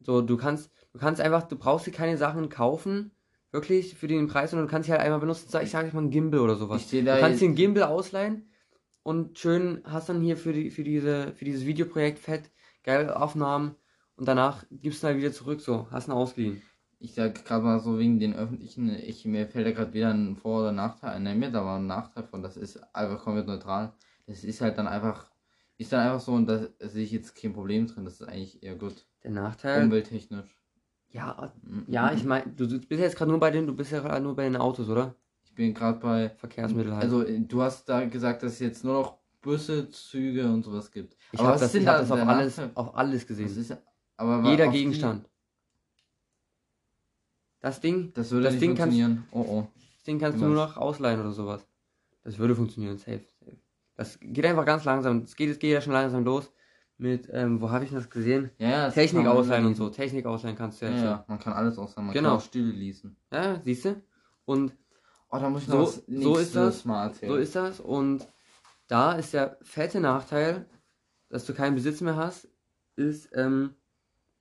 So, du kannst, du kannst einfach, du brauchst dir keine Sachen kaufen, Wirklich für den Preis und du kannst sie halt einmal benutzen. Sag- Ich sage jetzt mal ein Gimbal oder sowas. Ich sehe Du da kannst dir einen Gimbal ausleihen und schön hast dann hier für, die, für, diese, für dieses Videoprojekt fett geile Aufnahmen und danach gibst du dann wieder zurück, so, hast ihn ausgeliehen. ich sag gerade mal so wegen den öffentlichen, ich, mir fällt da gerade wieder ein Vor- oder Nachteil ein. Ne, mir da war ein Nachteil von, das ist einfach komplett neutral. Das ist halt dann einfach, ist dann einfach so und da sehe ich jetzt kein Problem drin. Das ist eigentlich eher gut. Der Nachteil, Umwelttechnisch. ja, Mhm. ja, ich meine, du, du bist jetzt gerade nur bei den, du bist ja gerade nur bei den Autos, oder? Bin gerade bei Verkehrsmittel halt. Also, äh, du hast da gesagt, dass es jetzt nur noch Busse, Züge und sowas gibt. ich habe das, sind ich hab da das auf alles, Nachteil? auf alles gesehen. ist, aber Jeder auf die- Gegenstand. Das Ding, Das würde Das nicht Ding kannst- funktionieren. Oh oh. das Ding kannst du nur noch ausleihen oder sowas. Das würde funktionieren, safe, safe. Das geht einfach ganz langsam. Es geht, es geht ja schon langsam los mit, ähm, wo habe ich das gesehen? Ja, ja, das Technik ausleihen und so. Technik ausleihen kannst du Ja, jetzt. ja, man kann alles ausleihen. Man Genau. kann auch Stille lesen. Ja, ja siehst du? Und Oh, da muss ich So- noch was so ist das. Mal erzählen. so ist das. Und da ist der fette Nachteil, dass du keinen Besitz mehr hast, ist, ähm,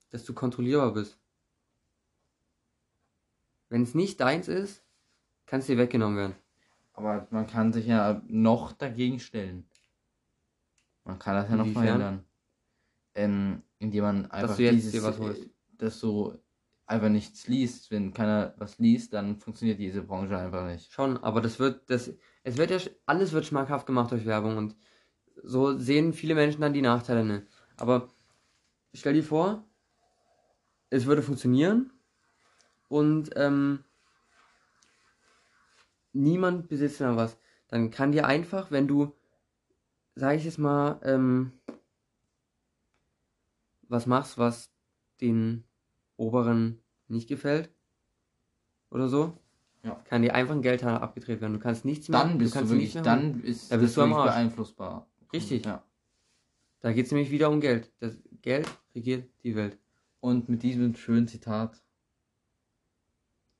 dass du kontrollierbar bist. Wenn es nicht deins ist, kann es dir weggenommen werden. Aber man kann sich ja noch dagegen stellen. Man kann das ja noch verhindern. Ähm, indem man einfach du jetzt dieses, dir was äh, holst. dass du einfach nichts liest. Wenn keiner was liest, dann funktioniert diese Branche einfach nicht. Schon, aber das wird, das, es wird ja, alles wird schmackhaft gemacht durch Werbung und so sehen viele Menschen dann die Nachteile. Ne? Aber stell dir vor, es würde funktionieren und ähm, niemand besitzt mehr was. Dann kann dir einfach, wenn du, sag ich jetzt mal, ähm, was machst, was den Oberen nicht gefällt oder so, Ja. kann dir einfach ein Geldhahn abgedreht werden. Du kannst nichts mehr. Dann bist du, kannst wirklich, dann ist Da bist du am Arsch. beeinflussbar. Richtig. Ja. Da geht es nämlich wieder um Geld. Das Geld regiert die Welt. Und mit diesem schönen Zitat.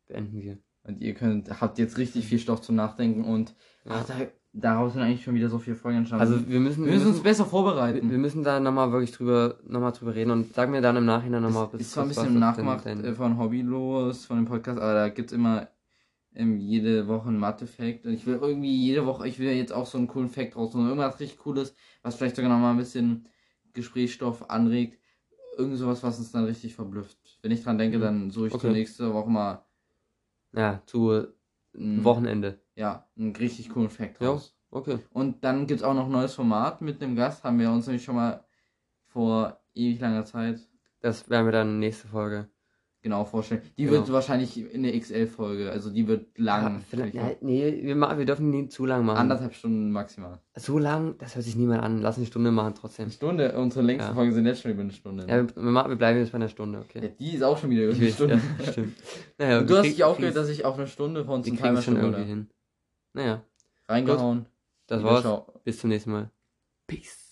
Beenden wir. Und ihr könnt, habt jetzt richtig viel Stoff zum Nachdenken und Ja. ach, da, daraus sind eigentlich schon wieder so viele Folgen entstanden. Also wir müssen, wir müssen uns besser wir, vorbereiten. wir müssen da nochmal wirklich drüber, noch mal drüber reden und sag mir dann im Nachhinein nochmal, Es ist zwar ein bisschen nachgemacht äh, von Hobbylos, von dem Podcast, aber da gibt's immer ähm, jede Woche einen Mathe-Fact. Und ich will irgendwie jede Woche, ich will jetzt auch so einen coolen Fact rausholen. Irgendwas richtig Cooles, was vielleicht sogar nochmal ein bisschen Gesprächsstoff anregt. Irgend sowas, was uns dann richtig verblüfft. Wenn ich dran denke, Mhm. dann suche ich Okay. zur nächste Woche mal Ja, zu einen, Wochenende. ja, einen richtig coolen Fact Jo. raus. Okay. Und dann gibt's auch noch ein neues Format mit einem Gast. Haben wir uns nämlich schon mal vor ewig langer Zeit Das werden wir dann nächste Folge. Genau vorstellen. Die Genau. wird wahrscheinlich in der XL-Folge, also die wird lang. Ja, vielleicht, ja, nee, wir, wir dürfen nie zu lang machen. Anderthalb Stunden maximal. So lang, das hört sich niemand an. Lass eine Stunde machen trotzdem. Eine Stunde, unsere längsten Ja. Folgen sind jetzt schon über eine Stunde. Ja, ne? wir, wir, wir bleiben jetzt bei einer Stunde, Ja, okay. die ist auch schon wieder über eine Stunde. ja, stimmt. Naja, du hast dich aufgeregt, kriegen's- dass ich auf eine Stunde von uns kriegen Timer schon irgendwie hin. Naja, Reingehauen. das Wieder war's. Bis zum nächsten Mal. Peace.